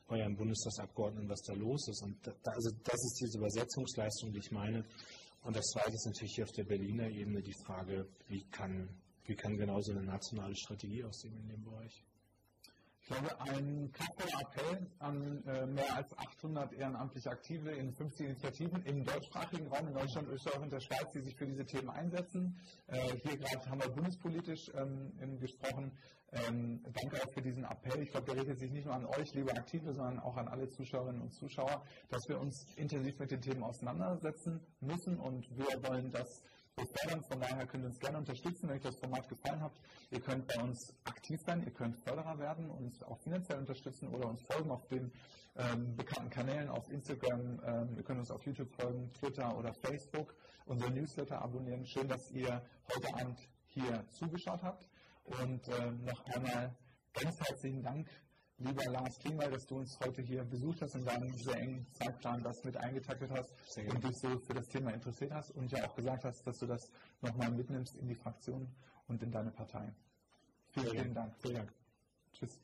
euren Bundestagsabgeordneten, was da los ist. Und da, also das ist diese Übersetzungsleistung, die ich meine. Und das zweite ist natürlich hier auf der Berliner Ebene die Frage, wie kann, wie kann genau eine nationale Strategie aussehen in dem Bereich? Ich glaube, ein kraftvoller Appell an äh, mehr als 800 ehrenamtliche Aktive in 50 Initiativen im deutschsprachigen Raum in Deutschland, Österreich und der Schweiz, die sich für diese Themen einsetzen. Äh, hier gerade haben wir bundespolitisch ähm, gesprochen. Ähm, danke auch für diesen Appell. Ich glaube, der richtet sich nicht nur an euch, liebe Aktive, sondern auch an alle Zuschauerinnen und Zuschauer, dass wir uns intensiv mit den Themen auseinandersetzen müssen und wir wollen das wir fördern. Von daher könnt ihr uns gerne unterstützen, wenn euch das Format gefallen hat. Ihr könnt bei uns aktiv sein, ihr könnt Förderer werden, uns auch finanziell unterstützen oder uns folgen auf den ähm, bekannten Kanälen auf Instagram. Ähm, ihr könnt uns auf YouTube folgen, Twitter oder Facebook, unser Newsletter abonnieren. Schön, dass ihr heute Abend hier zugeschaut habt. Und ähm, noch einmal ganz herzlichen Dank lieber Lars Klingbeil, dass du uns heute hier besucht hast und deinen sehr engen Zeitplan das mit eingetaktet hast und dich so für das Thema interessiert hast und ja auch gesagt hast, dass du das nochmal mitnimmst in die Fraktion und in deine Partei. Vielen, vielen Dank. Vielen Dank. Tschüss.